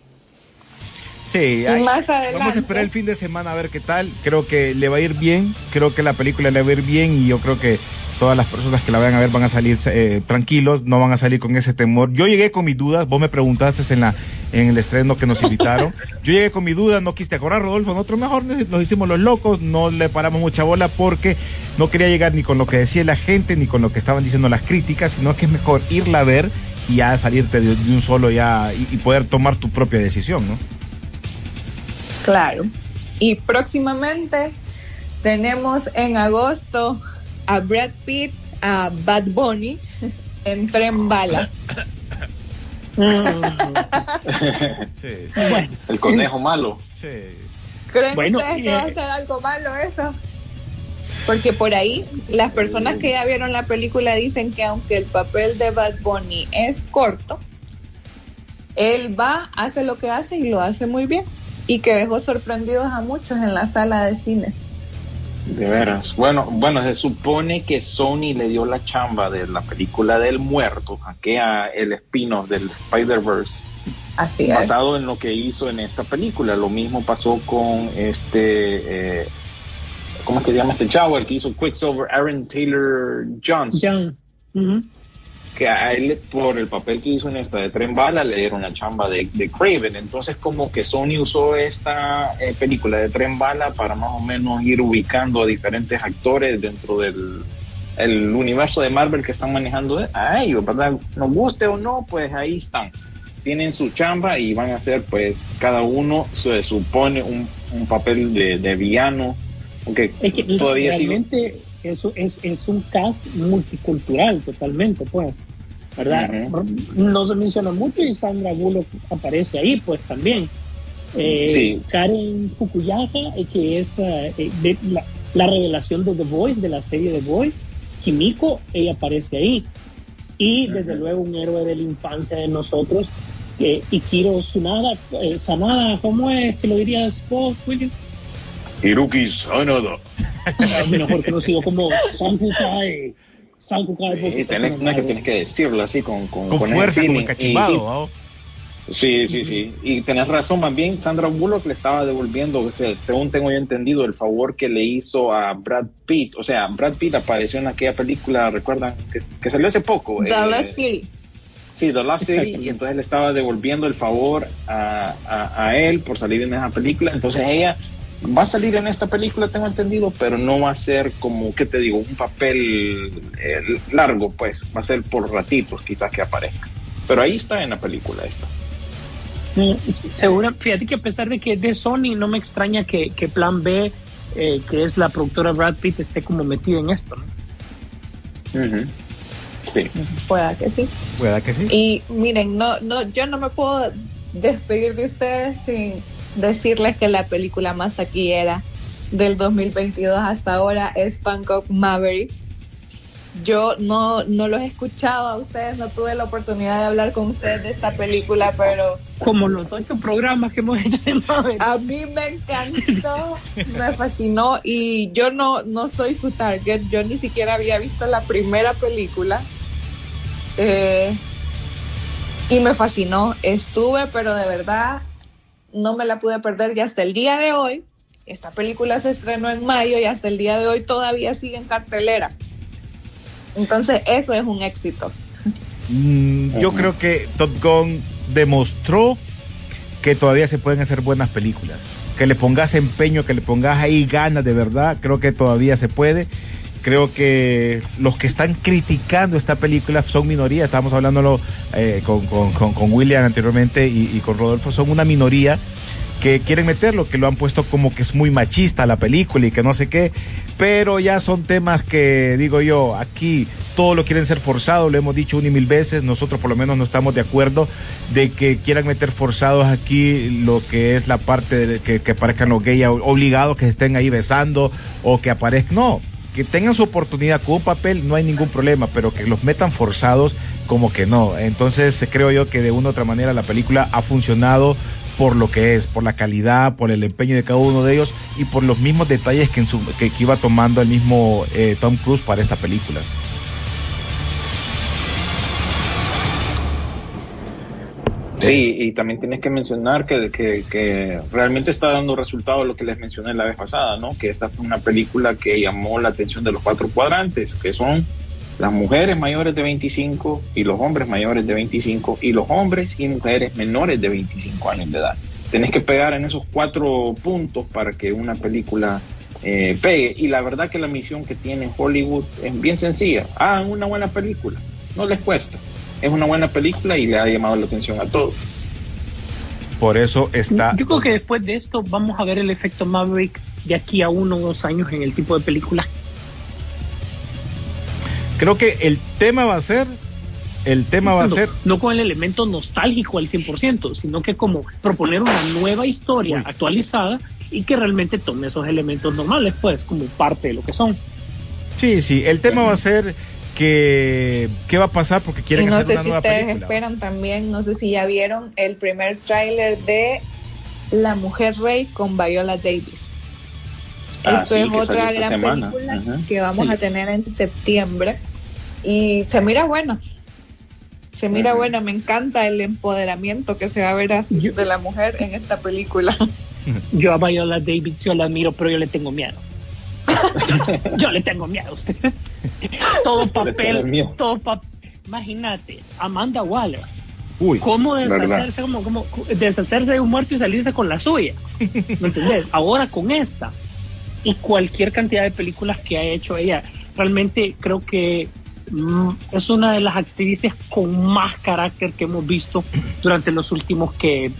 Sí, más adelante. vamos a esperar el fin de semana a ver qué tal. Creo que le va a ir bien, creo que la película le va a ir bien y yo creo que todas las personas que la vayan a ver van a salir eh, tranquilos, no van a salir con ese temor. Yo llegué con mis dudas, vos me preguntaste en la en el estreno que nos invitaron. <laughs> Yo llegué con mis dudas, no quiste acordar, Rodolfo, nosotros mejor nos nos hicimos los locos, no le paramos mucha bola porque no quería llegar ni con lo que decía la gente ni con lo que estaban diciendo las críticas, sino que es mejor irla a ver y ya salirte de, de un solo ya y, y poder tomar tu propia decisión, ¿no? Claro. Y próximamente tenemos en agosto a Brad Pitt, a Bad Bunny en Tren Bala. Sí, El conejo malo. sí. ¿Creen Bueno, ustedes que eh, va a ser algo malo eso? Porque por ahí las personas que ya vieron la película dicen que aunque el papel de Bad Bunny es corto, él va, hace lo que hace y lo hace muy bien. Y que dejó sorprendidos a muchos en la sala de cine. De veras. Bueno, bueno, se supone que Sony le dio la chamba de la película del muerto, aquella el spin-off del Spider-Verse, Así es. basado en lo que hizo en esta película. Lo mismo pasó con este, eh, ¿cómo es que se llama este chavo? El que hizo Quicksilver, Aaron Taylor Johnson. John. Que a él por el papel que hizo en esta de Tren Bala le dieron la chamba de, de Craven. Entonces como que Sony usó esta eh, película de Tren Bala para más o menos ir ubicando a diferentes actores dentro del el universo de Marvel que están manejando a ellos, ¿verdad? Nos guste o no, pues ahí están. Tienen su chamba y van a hacer pues cada uno se supone un, un papel de, de villano. Aunque Es que todavía sigue es, es un cast multicultural totalmente, pues, ¿verdad? No se menciona mucho y Sandra Bullock aparece ahí, pues también. Eh, Sí. Karen Fukuyama, eh, que es eh, eh, de la, la revelación de The Voice, de la serie The Voice, Kimiko, ella aparece ahí. Y desde luego un héroe de la infancia de nosotros, eh, Ikiro Tsunada, eh, Sanada, ¿cómo es que lo dirías vos, William? Hiruki Sanada. <laughs> Mejor conocido como Y tenés, no es que tienes que decirlo así con, con, Con fuerza, como. Y sí. Sí, sí, sí. Y tenés razón, más bien Sandra Bullock le estaba devolviendo, o sea, según tengo yo entendido, el favor que le hizo a Brad Pitt. O sea, Brad Pitt apareció en aquella película, recuerdan, que, que salió hace poco. The eh, Last City. Sí, The Last City, y entonces le estaba devolviendo el favor a, a, a él por salir en esa película. Entonces ella va a salir en esta película, tengo entendido, pero no va a ser como, ¿qué te digo? Un papel eh, largo, pues. Va a ser por ratitos, quizás que aparezca. Pero ahí está en la película esta. Seguro, fíjate que a pesar de que es de Sony, no me extraña que, que Plan B, eh, que es la productora Brad Pitt, esté como metida en esto, ¿no? Sí. Pueda que sí. ¿Verdad que sí? Y miren, no, no, yo no me puedo despedir de ustedes sin decirles que la película más taquillera del 2022 hasta ahora es Bangkok Maverick. Yo no, no los he escuchado a ustedes, no tuve la oportunidad de hablar con ustedes de esta película, pero Como los ocho programas que hemos hecho en Maverick. a mí me encantó, me fascinó y yo no, no soy su target, yo ni siquiera había visto la primera película eh, y me fascinó, estuve pero de verdad no me la pude perder y hasta el día de hoy, esta película se estrenó en mayo y hasta el día de hoy todavía sigue en cartelera. Entonces eso es un éxito. Mm, yo creo que Top Gun demostró que todavía se pueden hacer buenas películas. Que le pongas empeño, que le pongas ahí ganas de verdad, creo que todavía se puede. Creo que los que están criticando esta película son minoría, estábamos hablándolo eh, con, con- con- William anteriormente y, con Rodolfo, son una minoría que quieren meterlo, que lo han puesto como que es muy machista la película y que no sé qué, pero ya son temas que digo yo, aquí todo lo quieren ser forzado, lo hemos dicho una y mil veces, nosotros por lo menos no estamos de acuerdo de que quieran meter forzados aquí lo que es la parte de que, que aparezcan los gays obligados, que estén ahí besando o que aparezcan, no, que tengan su oportunidad con un papel no hay ningún problema, pero que los metan forzados como que no. Entonces eh, creo yo que de una u otra manera la película ha funcionado por lo que es, por la calidad, por el empeño de cada uno de ellos y por los mismos detalles que, en su, que, iba tomando el mismo eh, Tom Cruise para esta película. Sí, y también tienes que mencionar que, que, realmente está dando resultados lo que les mencioné la vez pasada, ¿no? Que esta fue una película que llamó la atención de los cuatro cuadrantes, que son las mujeres mayores de 25 y los hombres mayores de 25 y los hombres y mujeres menores de 25 años de edad. Tenés que pegar en esos cuatro puntos para que una película eh, pegue. Y la verdad que la misión que tiene Hollywood es bien sencilla. Hagan una buena película, no les cuesta. Es una buena película y le ha llamado la atención a todos. Por eso está... Yo creo que después de esto vamos a ver el efecto Maverick de aquí a uno o dos años en el tipo de películas. Creo que el tema va a ser... El tema va a ser... no con el elemento nostálgico al 100%, sino que como proponer una nueva historia Uy. actualizada y que realmente tome esos elementos normales, pues, como parte de lo que son. Sí, sí, el tema va a ser que... ¿Qué va a pasar? Porque quieren no hacer sé una si nueva ustedes película. esperan también, no sé si ya vieron el primer tráiler de La Mujer Rey con Viola Davis. Ah, Esto sí, es otra gran semana. película que vamos Sí. a tener en septiembre y se mira buena. Se mira Ujú. buena, me encanta el empoderamiento que se va a ver así Yo- de la mujer en esta película. <laughs> Yo a Viola Davis yo la admiro, pero yo le tengo miedo. <laughs> yo le tengo miedo a ustedes. <laughs> todo papel, todo, pa- imagínate, Amanda Waller. Uy, ¿Cómo deshacerse, como, como, deshacerse de un muerto y salirse con la suya? ¿Me entendés? Ahora con esta y cualquier cantidad de películas que ha hecho ella, realmente creo que mm, es una de las actrices con más carácter que hemos visto durante los últimos que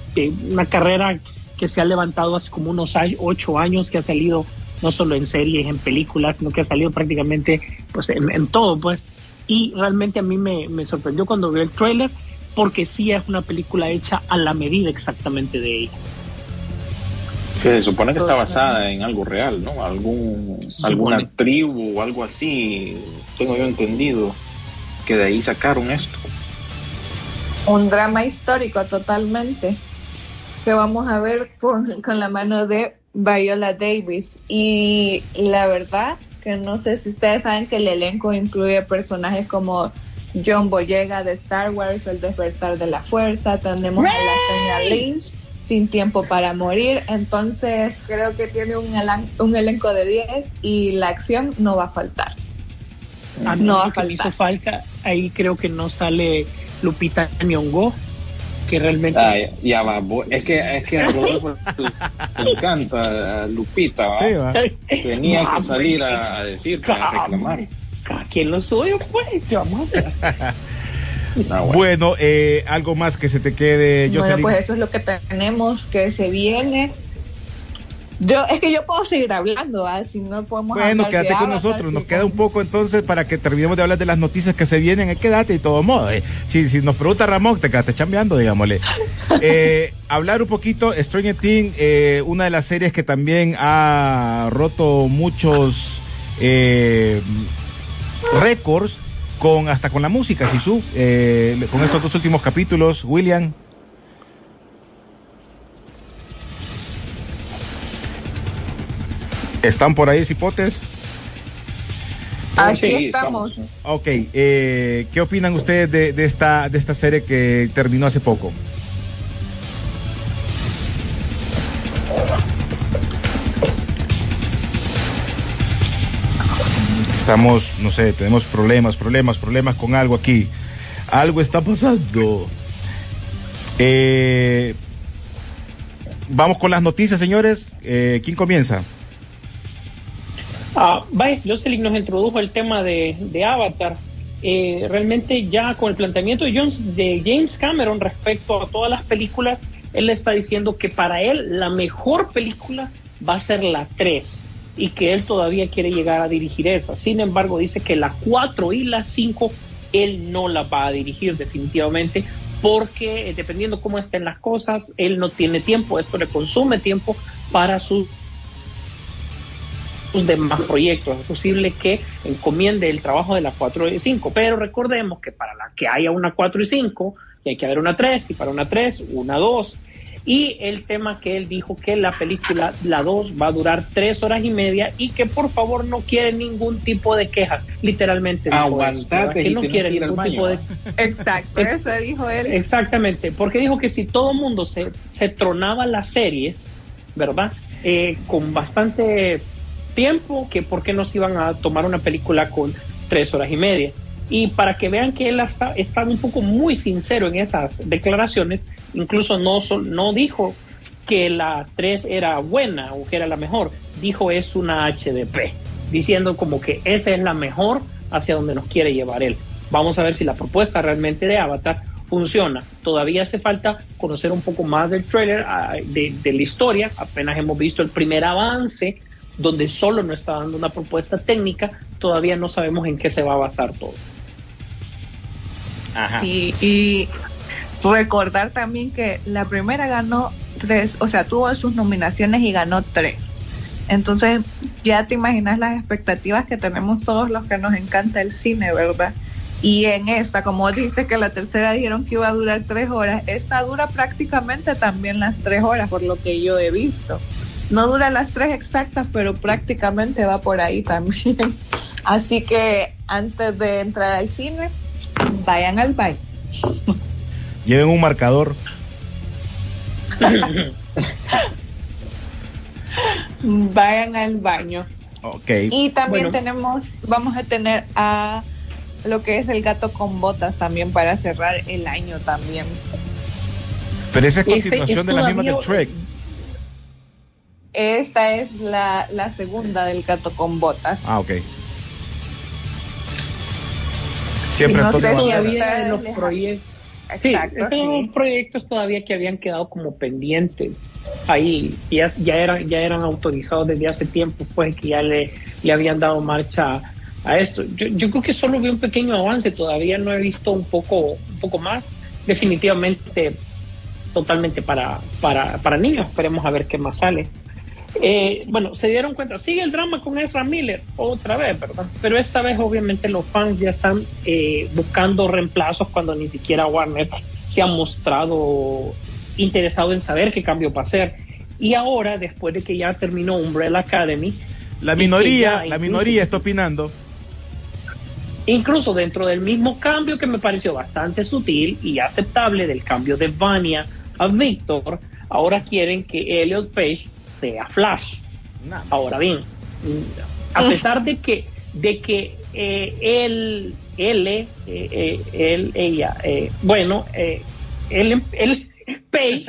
una carrera que se ha levantado hace como unos ocho años que ha salido no solo en series, en películas, sino que ha salido prácticamente pues en, en todo, pues. Y realmente a mí me, me sorprendió cuando vi el tráiler porque sí es una película hecha a la medida exactamente de ella. Que se supone que está basada en algo real, ¿no? Algún, alguna tribu o algo así, tengo yo entendido, que de ahí sacaron esto. Un drama histórico totalmente que vamos a ver con, con la mano de Viola Davis. Y la verdad que no sé si ustedes saben que el elenco incluye personajes como John Boyega de Star Wars, El despertar de la fuerza, tenemos a la señora Lynch, Sin tiempo para morir, entonces creo que tiene un, elan- un elenco de 10 y la acción no va a faltar. A mí No va a me hizo faltar. falta, ahí creo que no sale Lupita Nyong'o, que realmente ya, va, es que, es que a Rodolfo le encanta a Lupita, ¿va? sí, va. tenía que salir a, a decir, a reclamar. cada quien lo suyo, pues, ¿qué vamos a hacer? <laughs> Ah, bueno. Bueno, eh, algo más que se te quede, Bueno, Jocelyn. pues eso es lo que tenemos que se viene. Yo, es que yo puedo seguir hablando, ¿ah? si no podemos Bueno, hablar quédate de con nosotros. Nos queda un poco entonces para que terminemos de hablar de las noticias que se vienen. Eh, Quédate y todo modo. eh. Si, si nos pregunta Ramón, te quedaste chambeando, digámosle. <laughs> Eh, hablar un poquito, Stranger Things, eh, una de las series que también ha roto muchos récords con hasta con la música, Sisu. Con estos dos últimos capítulos, William. ¿Están por ahí, cipotes? Aquí Sí, estamos. Ok, eh, ¿qué opinan ustedes de, de esta, de esta serie que terminó hace poco? Estamos, no sé, tenemos problemas, problemas, problemas con algo aquí. Algo está pasando. Eh, vamos con las noticias, señores. Eh, ¿Quién comienza? Ah, Jocelyn nos introdujo el tema de, de Avatar. Eh, realmente ya con el planteamiento de, Jones- de James Cameron respecto a todas las películas, él le está diciendo que para él la mejor película va a ser la 3 y que él todavía quiere llegar a dirigir esa. Sin embargo, dice que la 4 y la 5 él no la va a dirigir definitivamente porque eh, dependiendo cómo estén las cosas, él no tiene tiempo, esto le consume tiempo para sus sus demás proyectos. Es posible que encomiende el trabajo de la 4 y 5, pero recordemos que para la que haya una 4 y 5, hay que haber una 3, y para una 3, una 2. Y el tema que él dijo que la película, la 2, va a durar 3 horas y media y que por favor no quiere ningún tipo de quejas. Literalmente. dijo eso, Aguantate ¿verdad? que no quiere ningún baño, tipo de. Exacto, Es- eso dijo él. Exactamente, porque dijo que si todo el mundo se, se tronaba las series, ¿verdad? Eh, con bastante tiempo, que por qué no se iban a tomar una película con tres horas y media. Y para que vean que él está, está un poco muy sincero en esas declaraciones, incluso no, no dijo que la 3 era buena o que era la mejor, dijo es una HDP, diciendo como que esa es la mejor hacia donde nos quiere llevar él. Vamos a ver si la propuesta realmente de Avatar funciona. Todavía hace falta conocer un poco más del trailer, ah, de, de la historia. Apenas hemos visto el primer avance, donde solo nos está dando una propuesta técnica. Todavía no sabemos en qué se va a basar todo. Ajá. Y, y recordar también que la primera ganó tres, o sea, tuvo sus nominaciones y ganó tres. Entonces, ya te imaginas las expectativas que tenemos todos los que nos encanta el cine, ¿verdad? Y en esta, como dice que la tercera dijeron que iba a durar tres horas, esta dura prácticamente también las tres horas, por lo que yo he visto. No dura las tres exactas, pero prácticamente va por ahí también. <laughs> Así que antes de entrar al cine, vayan al baile. Lleven un marcador. <laughs> Vayan al baño. Ok. Y también Bueno. tenemos, vamos a tener a lo que es el gato con botas también para cerrar el año también. Pero esa es Este continuación de la misma de Trek. Esta es la, la segunda del gato con botas. Ah, ok. Siempre no sé si había- los proyectos. Exacto. sí. proyectos todavía que habían quedado como pendientes. Ahí ya, ya, eran, ya eran autorizados desde hace tiempo, pues que ya le, le habían dado marcha a esto. Yo, yo creo que solo vi un pequeño avance, todavía no he visto un poco, un poco más. Definitivamente, totalmente para, para, para niños. Esperemos a ver qué más sale. Eh, bueno, se dieron cuenta, sigue el drama con Ezra Miller otra vez, ¿verdad? Pero esta vez obviamente los fans ya están eh, buscando reemplazos cuando ni siquiera Warner se ha mostrado interesado en saber qué cambio va a hacer. Y ahora, después de que ya terminó Umbrella Academy, La minoría, la minoría está opinando. incluso dentro del mismo cambio que me pareció bastante sutil y aceptable del cambio de Vania a Victor, ahora quieren que Elliot Page sea Flash. Ahora bien, a pesar de que de que eh, él, él, eh, eh, él, ella, eh, bueno, eh, él, él, Page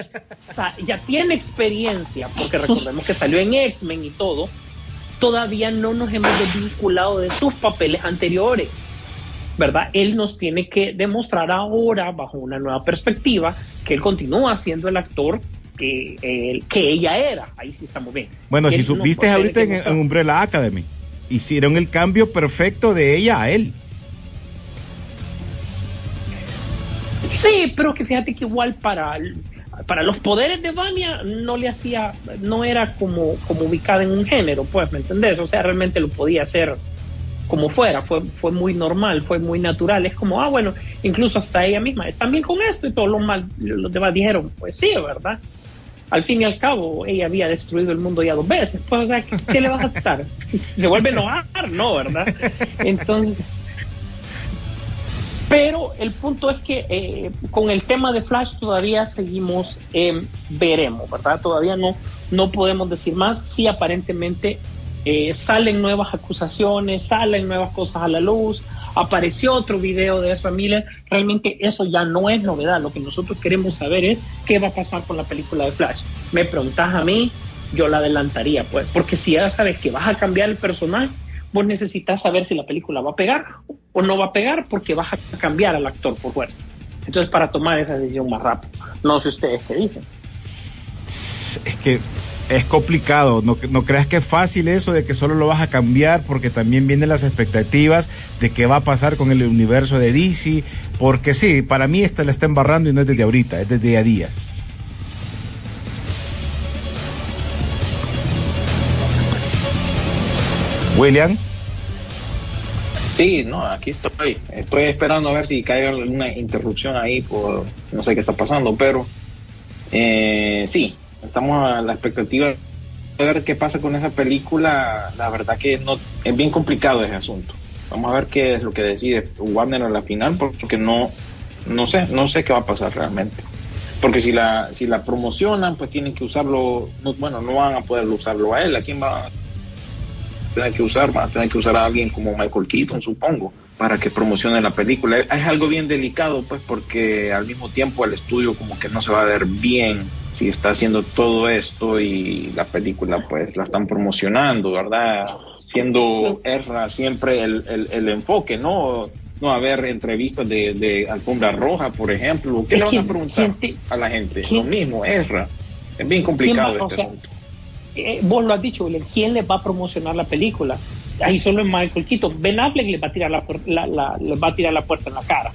o sea, ya tiene experiencia, porque recordemos que salió en X-Men y todo, todavía no nos hemos desvinculado de sus papeles anteriores. ¿Verdad? Él nos tiene que demostrar ahora, bajo una nueva perspectiva, que él continúa siendo el actor que, él- que ella era. Ahí sí estamos bien. Bueno, si supiste ahorita en, en Umbrella Academy, hicieron el cambio perfecto de ella a él. Sí, pero que fíjate que igual para, para los poderes de Vania no le hacía, no era como, como ubicada en un género, pues, ¿me entendés? O sea, realmente lo podía hacer como fuera, fue, fue muy normal, fue muy natural, es como, ah, bueno, incluso hasta ella misma, están bien con esto y todos los, mal, los demás dijeron, pues sí, ¿verdad? Al fin y al cabo, ella había destruido el mundo ya dos veces, pues, o sea, ¿qué, le vas a estar? ¿Se vuelve a enojar? No, ¿verdad? Entonces, pero el punto es que eh, con el tema de Flash todavía seguimos, eh, veremos, ¿verdad? Todavía no, no podemos decir más. Sí, aparentemente eh, salen nuevas acusaciones, salen nuevas cosas a la luz. Apareció otro video de Ezra Miller. Realmente eso ya no es novedad. Lo que nosotros queremos saber es qué va a pasar con la película de Flash. Me preguntas a mí, yo la adelantaría, pues, porque si ya sabes que vas a cambiar el personaje, vos necesitas saber si la película va a pegar o no va a pegar porque vas a cambiar al actor por fuerza. Entonces, para tomar esa decisión más rápido. No sé ustedes qué dicen. Es que es complicado. No, creas que es fácil eso de que solo lo vas a cambiar porque también vienen las expectativas de qué va a pasar con el universo de DC. Porque sí, para mí esta la está embarrando y no es desde ahorita, es desde a días. William. Sí, no, aquí estoy. Estoy esperando a ver si cae alguna interrupción ahí por no sé qué está pasando, pero eh, sí, estamos a la expectativa de ver qué pasa con esa película. La verdad que no es bien complicado ese asunto. Vamos a ver qué es lo que decide Warner a la final, porque no, no sé, no sé qué va a pasar realmente. Porque si la, si la promocionan, pues tienen que usarlo, no- bueno, no van a poder usarlo a él. ¿A quién va a tener que usar? Van a tener que usar a alguien como Michael Keaton, supongo, para que promocione la película. Es algo bien delicado, pues, porque al mismo tiempo el estudio como que no se va a ver bien si está haciendo todo esto y la película, pues, la están promocionando, ¿verdad? Siendo Erra siempre el, el, el enfoque, ¿no? No haber entrevistas de, de Alfombra Roja, por ejemplo. ¿Qué le van a preguntar gente- a la gente? ¿quién- Lo mismo, Erra. Es bien complicado ¿Quién va- o este sea, asunto. Eh, vos lo has dicho, William, ¿quién les va a promocionar la película? Ahí solo es Michael Keaton. Ben Affleck les va a tirar la, la, la- les va a tirar la puerta en la cara,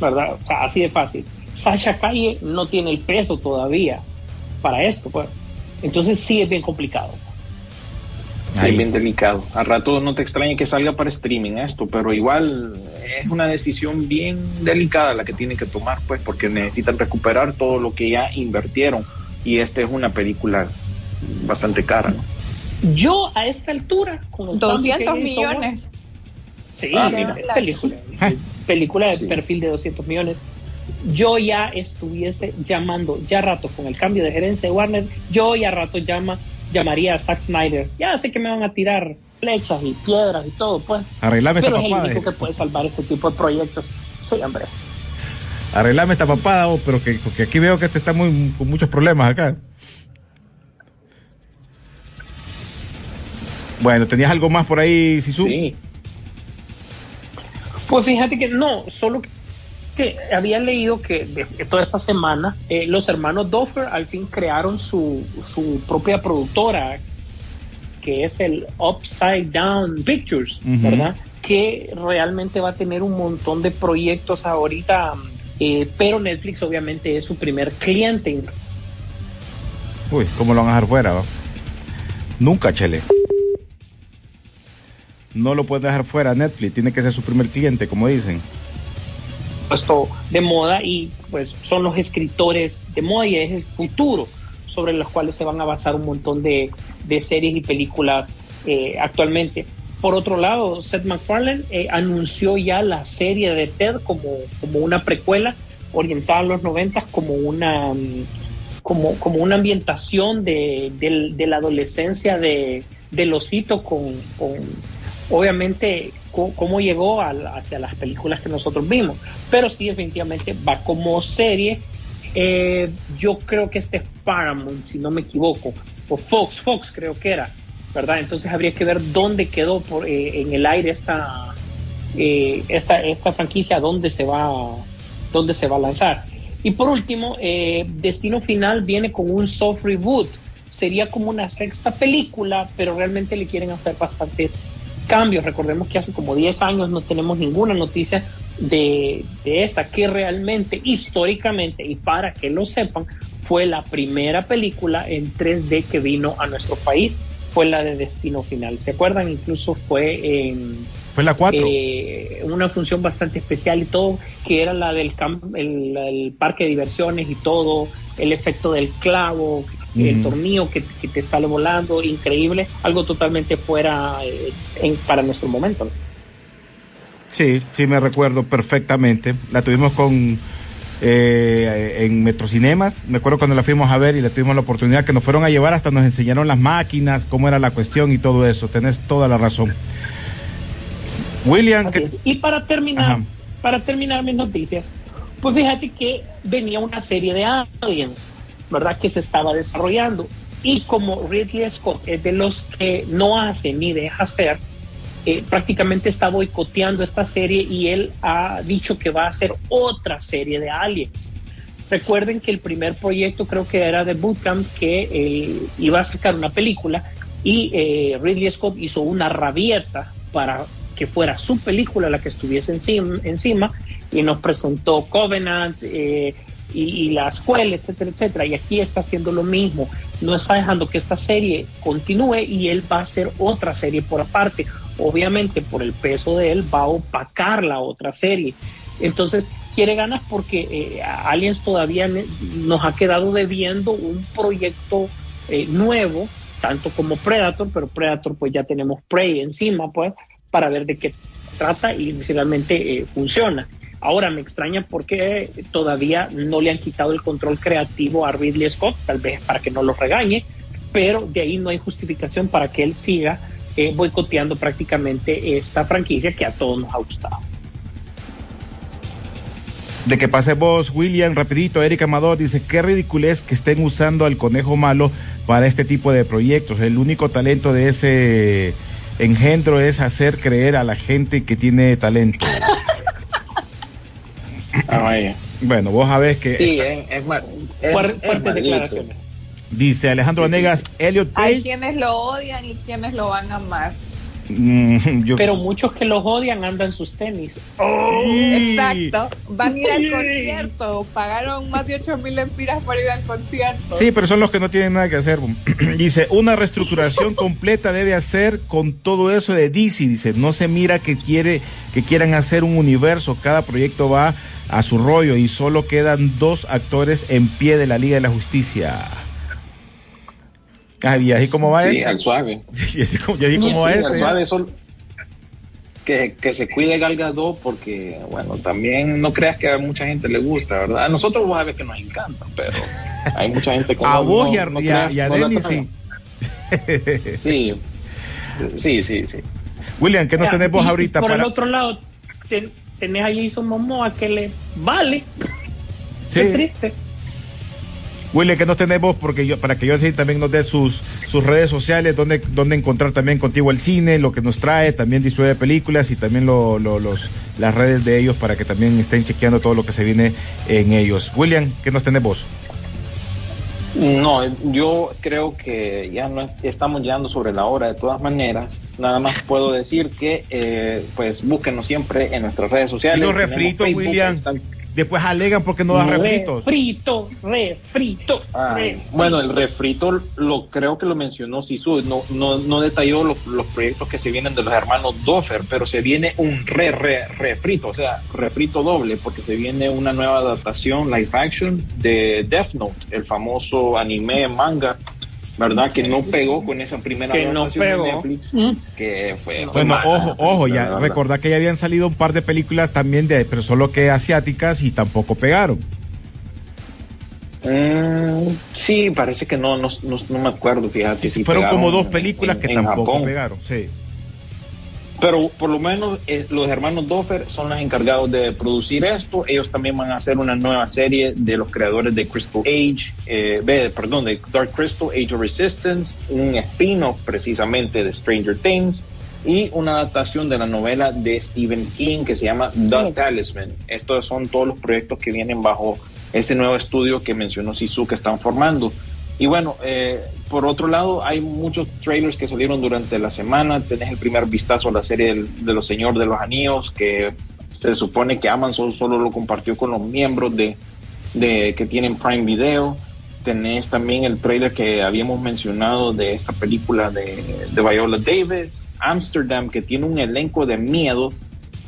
¿verdad? O sea, así de fácil. Sasha Calle no tiene el peso todavía para esto, pues. Entonces sí es bien complicado. Sí, es bien delicado. A rato no te extrañe que salga para streaming esto, pero igual es una decisión bien delicada la que tienen que tomar, pues, porque necesitan recuperar todo lo que ya invirtieron. Y esta es una película bastante cara, ¿no? Yo a esta altura, con el cambio 200 que hizo millones. Sí, Ah, mira, mira. película, película de Sí. perfil de 200 millones. Yo ya estuviese llamando, ya rato con el cambio de gerencia de Warner, yo ya rato llama, llamaría a Zack Snyder. Ya sé que me van a tirar flechas y piedras y todo, pues. Arreglame esta Pero es el papada. único que puede salvar este tipo de proyectos. Sí, hombre. Arreglame esta papada, vos, pero que, porque aquí veo que te está muy, con muchos problemas acá. Bueno, ¿tenías algo más por ahí, Sisu? Sí. Pues fíjate que no, solo que había leído que de- de toda esta semana eh, los hermanos Doffer al fin crearon su, su propia productora, que es el Upside Down Pictures. ¿verdad? Que realmente va a tener un montón de proyectos ahorita, eh, pero Netflix obviamente es su primer cliente. Uy, ¿cómo lo van a dejar fuera? Nunca, Chele. No lo pueden dejar fuera Netflix, tiene que ser su primer cliente, como dicen. Puesto de moda y pues son los escritores de moda y es el futuro sobre los cuales se van a basar un montón de, de series y películas eh, actualmente. Por otro lado, Seth MacFarlane eh, anunció ya la serie de Ted como, como una precuela orientada a los noventas como una mm, como, como una ambientación de, de la adolescencia de, del osito con, con obviamente cómo llegó a hacia las películas que nosotros vimos, pero sí definitivamente va como serie. Eh, yo creo que este es Paramount, si no me equivoco, o Fox, Fox creo que era, ¿verdad? Entonces habría que ver dónde quedó por, eh, en el aire esta, eh, esta, esta franquicia, dónde se va, dónde se va a lanzar. Y por último, eh, Destino Final viene con un soft reboot. Sería como una sexta película, pero realmente le quieren hacer bastantes cambios. Recordemos que hace como 10 años no tenemos ninguna noticia de, de esta, que realmente, históricamente, y para que lo sepan, fue la primera película en 3D que vino a nuestro país, fue la de Destino Final. ¿Se acuerdan? Incluso fue en Fue la 4. eh, una función bastante especial y todo, que era la del el, el parque de diversiones y todo, el efecto del clavo, el tornillo que, que te sale volando, increíble, algo totalmente fuera eh, en- para nuestro momento. ¿no? Sí, sí, me recuerdo perfectamente. La tuvimos con eh, en Metrocinemas. Me acuerdo cuando la fuimos a ver y le tuvimos la oportunidad que nos fueron a llevar, hasta nos enseñaron las máquinas, cómo era la cuestión y todo eso. Tenés toda la razón. William, que-. Y para terminar, Ajá. para terminar mis noticias, pues fíjate que venía una serie de aliens, ¿verdad? Que se estaba desarrollando. Y como Ridley Scott es de los que no hace ni deja hacer, eh, prácticamente está boicoteando esta serie y él ha dicho que va a hacer otra serie de aliens. Recuerden que el primer proyecto creo que era de Bootcamp que eh, iba a sacar una película y eh, Ridley Scott hizo una rabieta para que fuera su película la que estuviese encima, encima y nos presentó Covenant eh, y, y la escuela, etcétera, etcétera. Y aquí está haciendo lo mismo. No está dejando que esta serie continúe y él va a hacer otra serie por aparte. Obviamente por el peso de él va a opacar la otra serie. Entonces quiere ganas porque eh, Aliens todavía nos ha quedado debiendo un proyecto eh, nuevo, tanto como Predator, pero Predator pues ya tenemos Prey encima, pues, para ver de qué trata y si realmente eh, funciona. Ahora me extraña porque todavía no le han quitado el control creativo a Ridley Scott, tal vez para que no lo regañe, pero de ahí no hay justificación para que él siga eh, boicoteando prácticamente esta franquicia que a todos nos ha gustado. de que pase vos, William, rapidito, Erika Amador dice, qué ridiculez que estén usando al conejo malo para este tipo de proyectos. El único talento de ese engendro es hacer creer a la gente que tiene talento. <laughs> Ah, vaya. Bueno, vos sabés que Sí, es, es, mar- es- Fuer- es fuertes maldito. declaraciones. dice Alejandro Vanegas, Elliot Hay Page. quienes lo odian y quienes lo van a amar. Mm, <laughs> yo- Pero muchos que los odian andan sus tenis. Sí. Exacto. Van a ir al concierto. Pagaron más de 8 mil empiras para ir al concierto. Sí, pero son los que no tienen nada que hacer. <clears throat> dice, una reestructuración completa debe hacer con todo eso de DC. Dice, no se mira que quiere que quieran hacer un universo. Cada proyecto va a su rollo y solo quedan dos actores en pie de la Liga de la Justicia. Ah, y así como va Sí, este. al suave. <laughs> Y así como, y así como va Sí, este. al suave solo- que, que se cuide Gal Gadot porque, bueno, también no creas que a mucha gente le gusta, ¿verdad? A nosotros vos sabés que nos encanta, pero hay mucha gente que <laughs> A no- vos no- y a, no y a- y sí. Sí, <laughs> Sí, sí, sí. William, ¿qué nos Ya, tenés vos ahorita Por para...? el otro lado, ten- tenés a Jason Momoa que le vale. Sí. Qué triste. William, ¿qué nos tenés vos? Porque yo, para que yo sí también nos dé sus, sus redes sociales, donde, donde encontrar también contigo el cine, lo que nos trae, también distribuye películas y también lo, lo- los, las redes de ellos para que también estén chequeando todo lo que se viene en ellos. William, ¿qué nos tenés vos? No, yo creo que ya no estamos llegando sobre la hora de todas maneras. Nada más puedo decir que eh, pues búsquenos siempre en nuestras redes sociales. Y los Tenemos refritos, William. Después alegan porque no das refritos. Refrito, refrito. Ay, bueno, el refrito lo creo que lo mencionó Sisu, no, no, no detalló los, los proyectos que se vienen de los hermanos Doffer, pero se viene un re, re, refrito, o sea, refrito doble, porque se viene una nueva adaptación live action de Death Note, el famoso anime manga, ¿verdad? Que no pegó con esa primera Que no de. Netflix, Mm. que fue... fue Bueno, mala, ojo, ojo, ya recordá que ya habían salido un par de películas también de, pero solo que asiáticas y tampoco pegaron. Mm, sí, parece que no, no, no, no me acuerdo, fíjate. si Fueron como dos películas en- que en tampoco Japón. pegaron, sí. Pero por lo menos eh, los hermanos Doffer son los encargados de producir esto. Ellos también van a hacer una nueva serie de los creadores de Crystal Age, eh, perdón, de Dark Crystal Age of Resistance, un spin-off precisamente de Stranger Things y una adaptación de la novela de Stephen King que se llama The Talisman. Estos son todos los proyectos que vienen bajo ese nuevo estudio que mencionó Sisu que están formando. Y bueno, eh, por otro lado, hay muchos trailers que salieron durante la semana. Tenés el primer vistazo a la serie de los Señor de los Anillos, que se supone que Amazon solo lo compartió con los miembros de, de que tienen Prime Video. Tenés también el trailer que habíamos mencionado de esta película de, de Viola Davis, Amsterdam, que tiene un elenco de miedo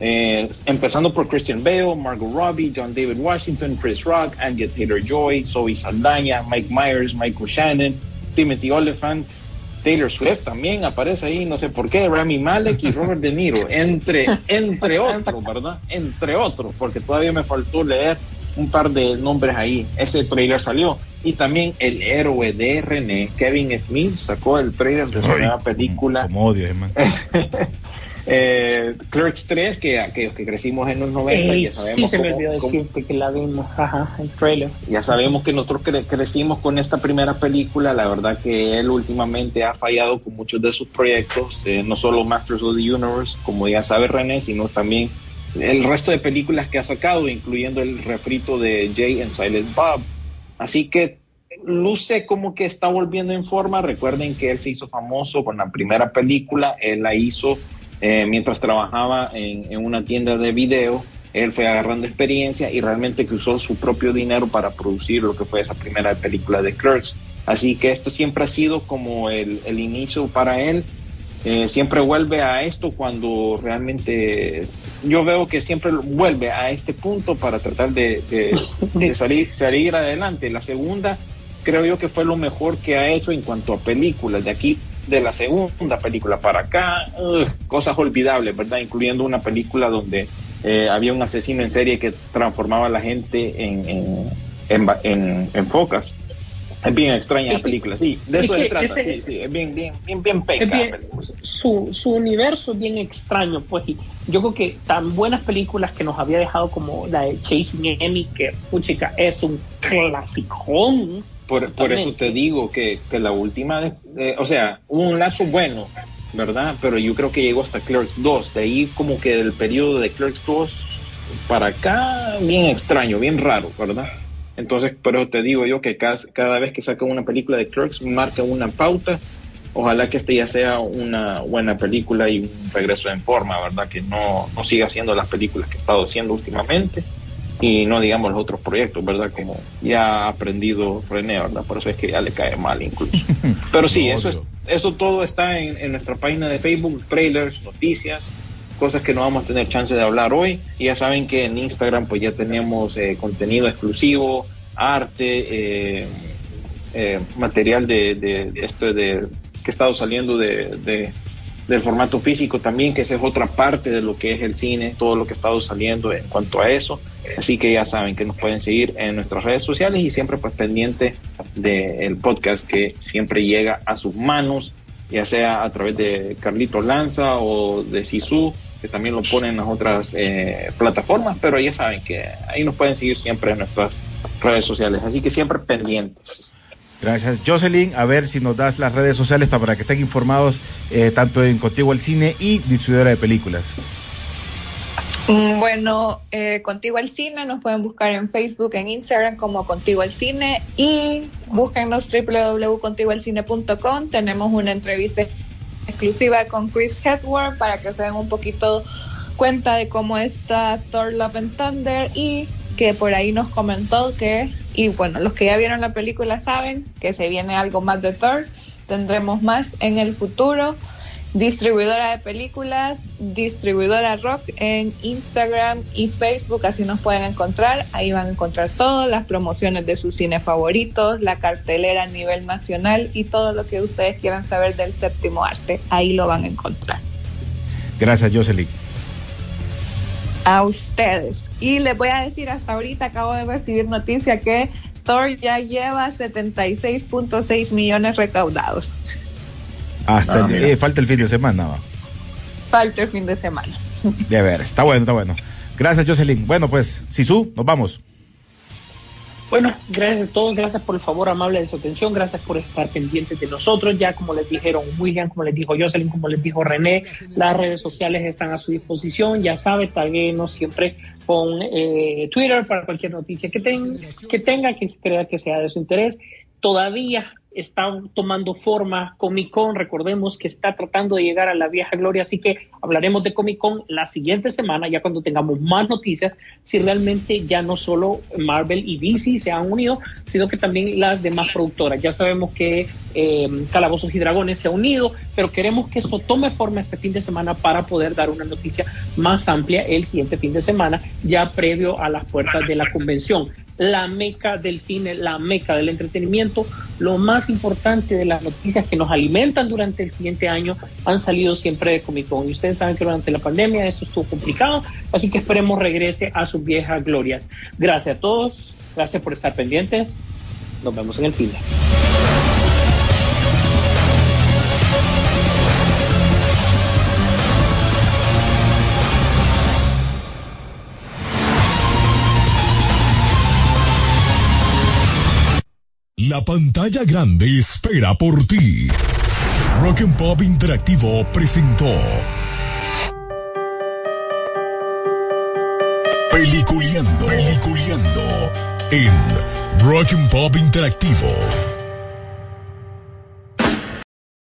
eh, empezando por Christian Bale, Margot Robbie, John David Washington, Chris Rock, Anya Taylor-Joy, Zoe Saldaña, Mike Myers, Michael Shannon, Timothy Oliphant, Taylor Swift también aparece ahí, no sé por qué, Rami Malek y Robert De Niro, <laughs> entre, entre otros, ¿verdad? Entre otros, porque todavía me faltó leer un par de nombres ahí. Ese trailer salió. Y también el héroe de René, Kevin Smith, sacó el trailer de su nueva película. Como odio, hermano. <laughs> Eh, Clerks 3, que aquellos que crecimos en los 90 Ey, ya sí sabemos se me olvidó cómo- decirte que la vimos, ajá, el trailer. ya sabemos que nosotros cre- crecimos con esta primera película, la verdad que él últimamente ha fallado con muchos de sus proyectos, eh, no solo Masters of the Universe, como ya sabe René, sino también el resto de películas que ha sacado, incluyendo el refrito de Jay and Silent Bob. Así que luce como que está volviendo en forma. Recuerden que él se hizo famoso con la primera película, él la hizo eh, mientras trabajaba en, en una tienda de video. Él fue agarrando experiencia y realmente que usó su propio dinero para producir lo que fue esa primera película de Clerks. Así que esto siempre ha sido como el, el inicio para él. Eh, siempre vuelve a esto cuando realmente yo veo que siempre vuelve a este punto para tratar de, de- de <laughs> salir, salir adelante. La segunda creo yo que fue lo mejor que ha hecho en cuanto a películas. De aquí, de la segunda película para acá, ugh, cosas olvidables, ¿verdad? Incluyendo una película donde eh, había un asesino en serie que transformaba a la gente en, en, en, en- en focas. Es bien extraña la película, sí. De Es eso se trata, ese- sí, sí. Es bien, bien, bien, bien peca bien- su, su universo es bien extraño, pues, y yo creo que tan buenas películas que nos había dejado como la de Chasing Amy, que, puchica, es un clasicón. Por, por eso te digo que, que la última, eh, o sea, hubo un lazo bueno, ¿verdad? Pero yo creo que llegó hasta Clerks 2. De ahí como que del periodo de Clerks 2 para acá, bien extraño, bien raro, ¿verdad? Entonces, por eso te digo yo que cada, cada vez que saca una película de Clerks, marca una pauta. Ojalá que este ya sea una buena película y un regreso en forma, ¿verdad? Que no, no siga haciendo las películas que ha estado haciendo últimamente y no digamos los otros proyectos, ¿verdad? Como ya ha aprendido René, ¿verdad? Por eso es que ya le cae mal incluso. <laughs> Pero sí, eso, es, eso todo está en, en nuestra página de Facebook, trailers, noticias, cosas que no vamos a tener chance de hablar hoy. Y ya saben que en Instagram pues ya tenemos eh, contenido exclusivo, arte, eh, eh, material de, de, de esto de que ha estado saliendo de, de- del formato físico también, que esa es otra parte de lo que es el cine, todo lo que ha estado saliendo en cuanto a eso. Así que ya saben que nos pueden seguir en nuestras redes sociales y siempre pues pendiente del podcast que siempre llega a sus manos ya sea a través de Carlitos Lanza o de Sisu, que también lo ponen en las otras eh, plataformas, pero ya saben que ahí nos pueden seguir siempre en nuestras redes sociales, así que siempre pendientes. Gracias, Jocelyn. A ver si nos das las redes sociales para que estén informados eh, tanto en Contigo al Cine y distribuidora de películas. Mm, Bueno, eh, Contigo al Cine nos pueden buscar en Facebook, en Instagram como Contigo al Cine y búsquenos www.contigualcine.com. Tenemos una entrevista exclusiva con Chris Hemsworth para que se den un poquito cuenta de cómo está Thor Love and Thunder y que por ahí nos comentó que, y bueno, los que ya vieron la película saben que se viene algo más de Thor, tendremos más en el futuro. Distribuidora de películas, distribuidora rock en Instagram y Facebook, así nos pueden encontrar. Ahí van a encontrar todas las promociones de sus cines favoritos, la cartelera a nivel nacional y todo lo que ustedes quieran saber del séptimo arte. Ahí lo van a encontrar. Gracias, Jocelyn. A ustedes. Y les voy a decir, hasta ahorita acabo de recibir noticia que Thor ya lleva 76.6 millones recaudados. Hasta Ah, el- eh, falta el fin de semana. va. Falta el fin de semana. De ver, está bueno, está bueno. Gracias, Jocelyn. Bueno, pues, Sisu, nos vamos. Bueno, gracias a todos, gracias por el favor amable de su atención, gracias por estar pendientes de nosotros. Ya como les dijeron William, como les dijo Jocelyn, como les dijo René, las redes sociales están a su disposición. Ya sabe, taguenos siempre con eh, Twitter para cualquier noticia que, ten- que tenga, que crea que sea de su interés. Todavía está tomando forma Comic Con, recordemos que está tratando de llegar a la vieja gloria, así que hablaremos de Comic Con la siguiente semana, ya cuando tengamos más noticias, si realmente ya no solo Marvel y DC se han unido, sino que también las demás productoras. Ya sabemos que eh, Calabozos y Dragones se ha unido, pero queremos que eso tome forma este fin de semana para poder dar una noticia más amplia el siguiente fin de semana, ya previo a las puertas de la convención la meca del cine, la meca del entretenimiento. Lo más importante de las noticias que nos alimentan durante el siguiente año han salido siempre de Comic Con. Y ustedes saben que durante la pandemia esto estuvo complicado, así que esperemos regrese a sus viejas glorias. Gracias a todos, gracias por estar pendientes. Nos vemos en el cine. La pantalla grande espera por ti. Rock and Pop Interactivo presentó Peliculeando, Peliculeando en Rock and Pop Interactivo.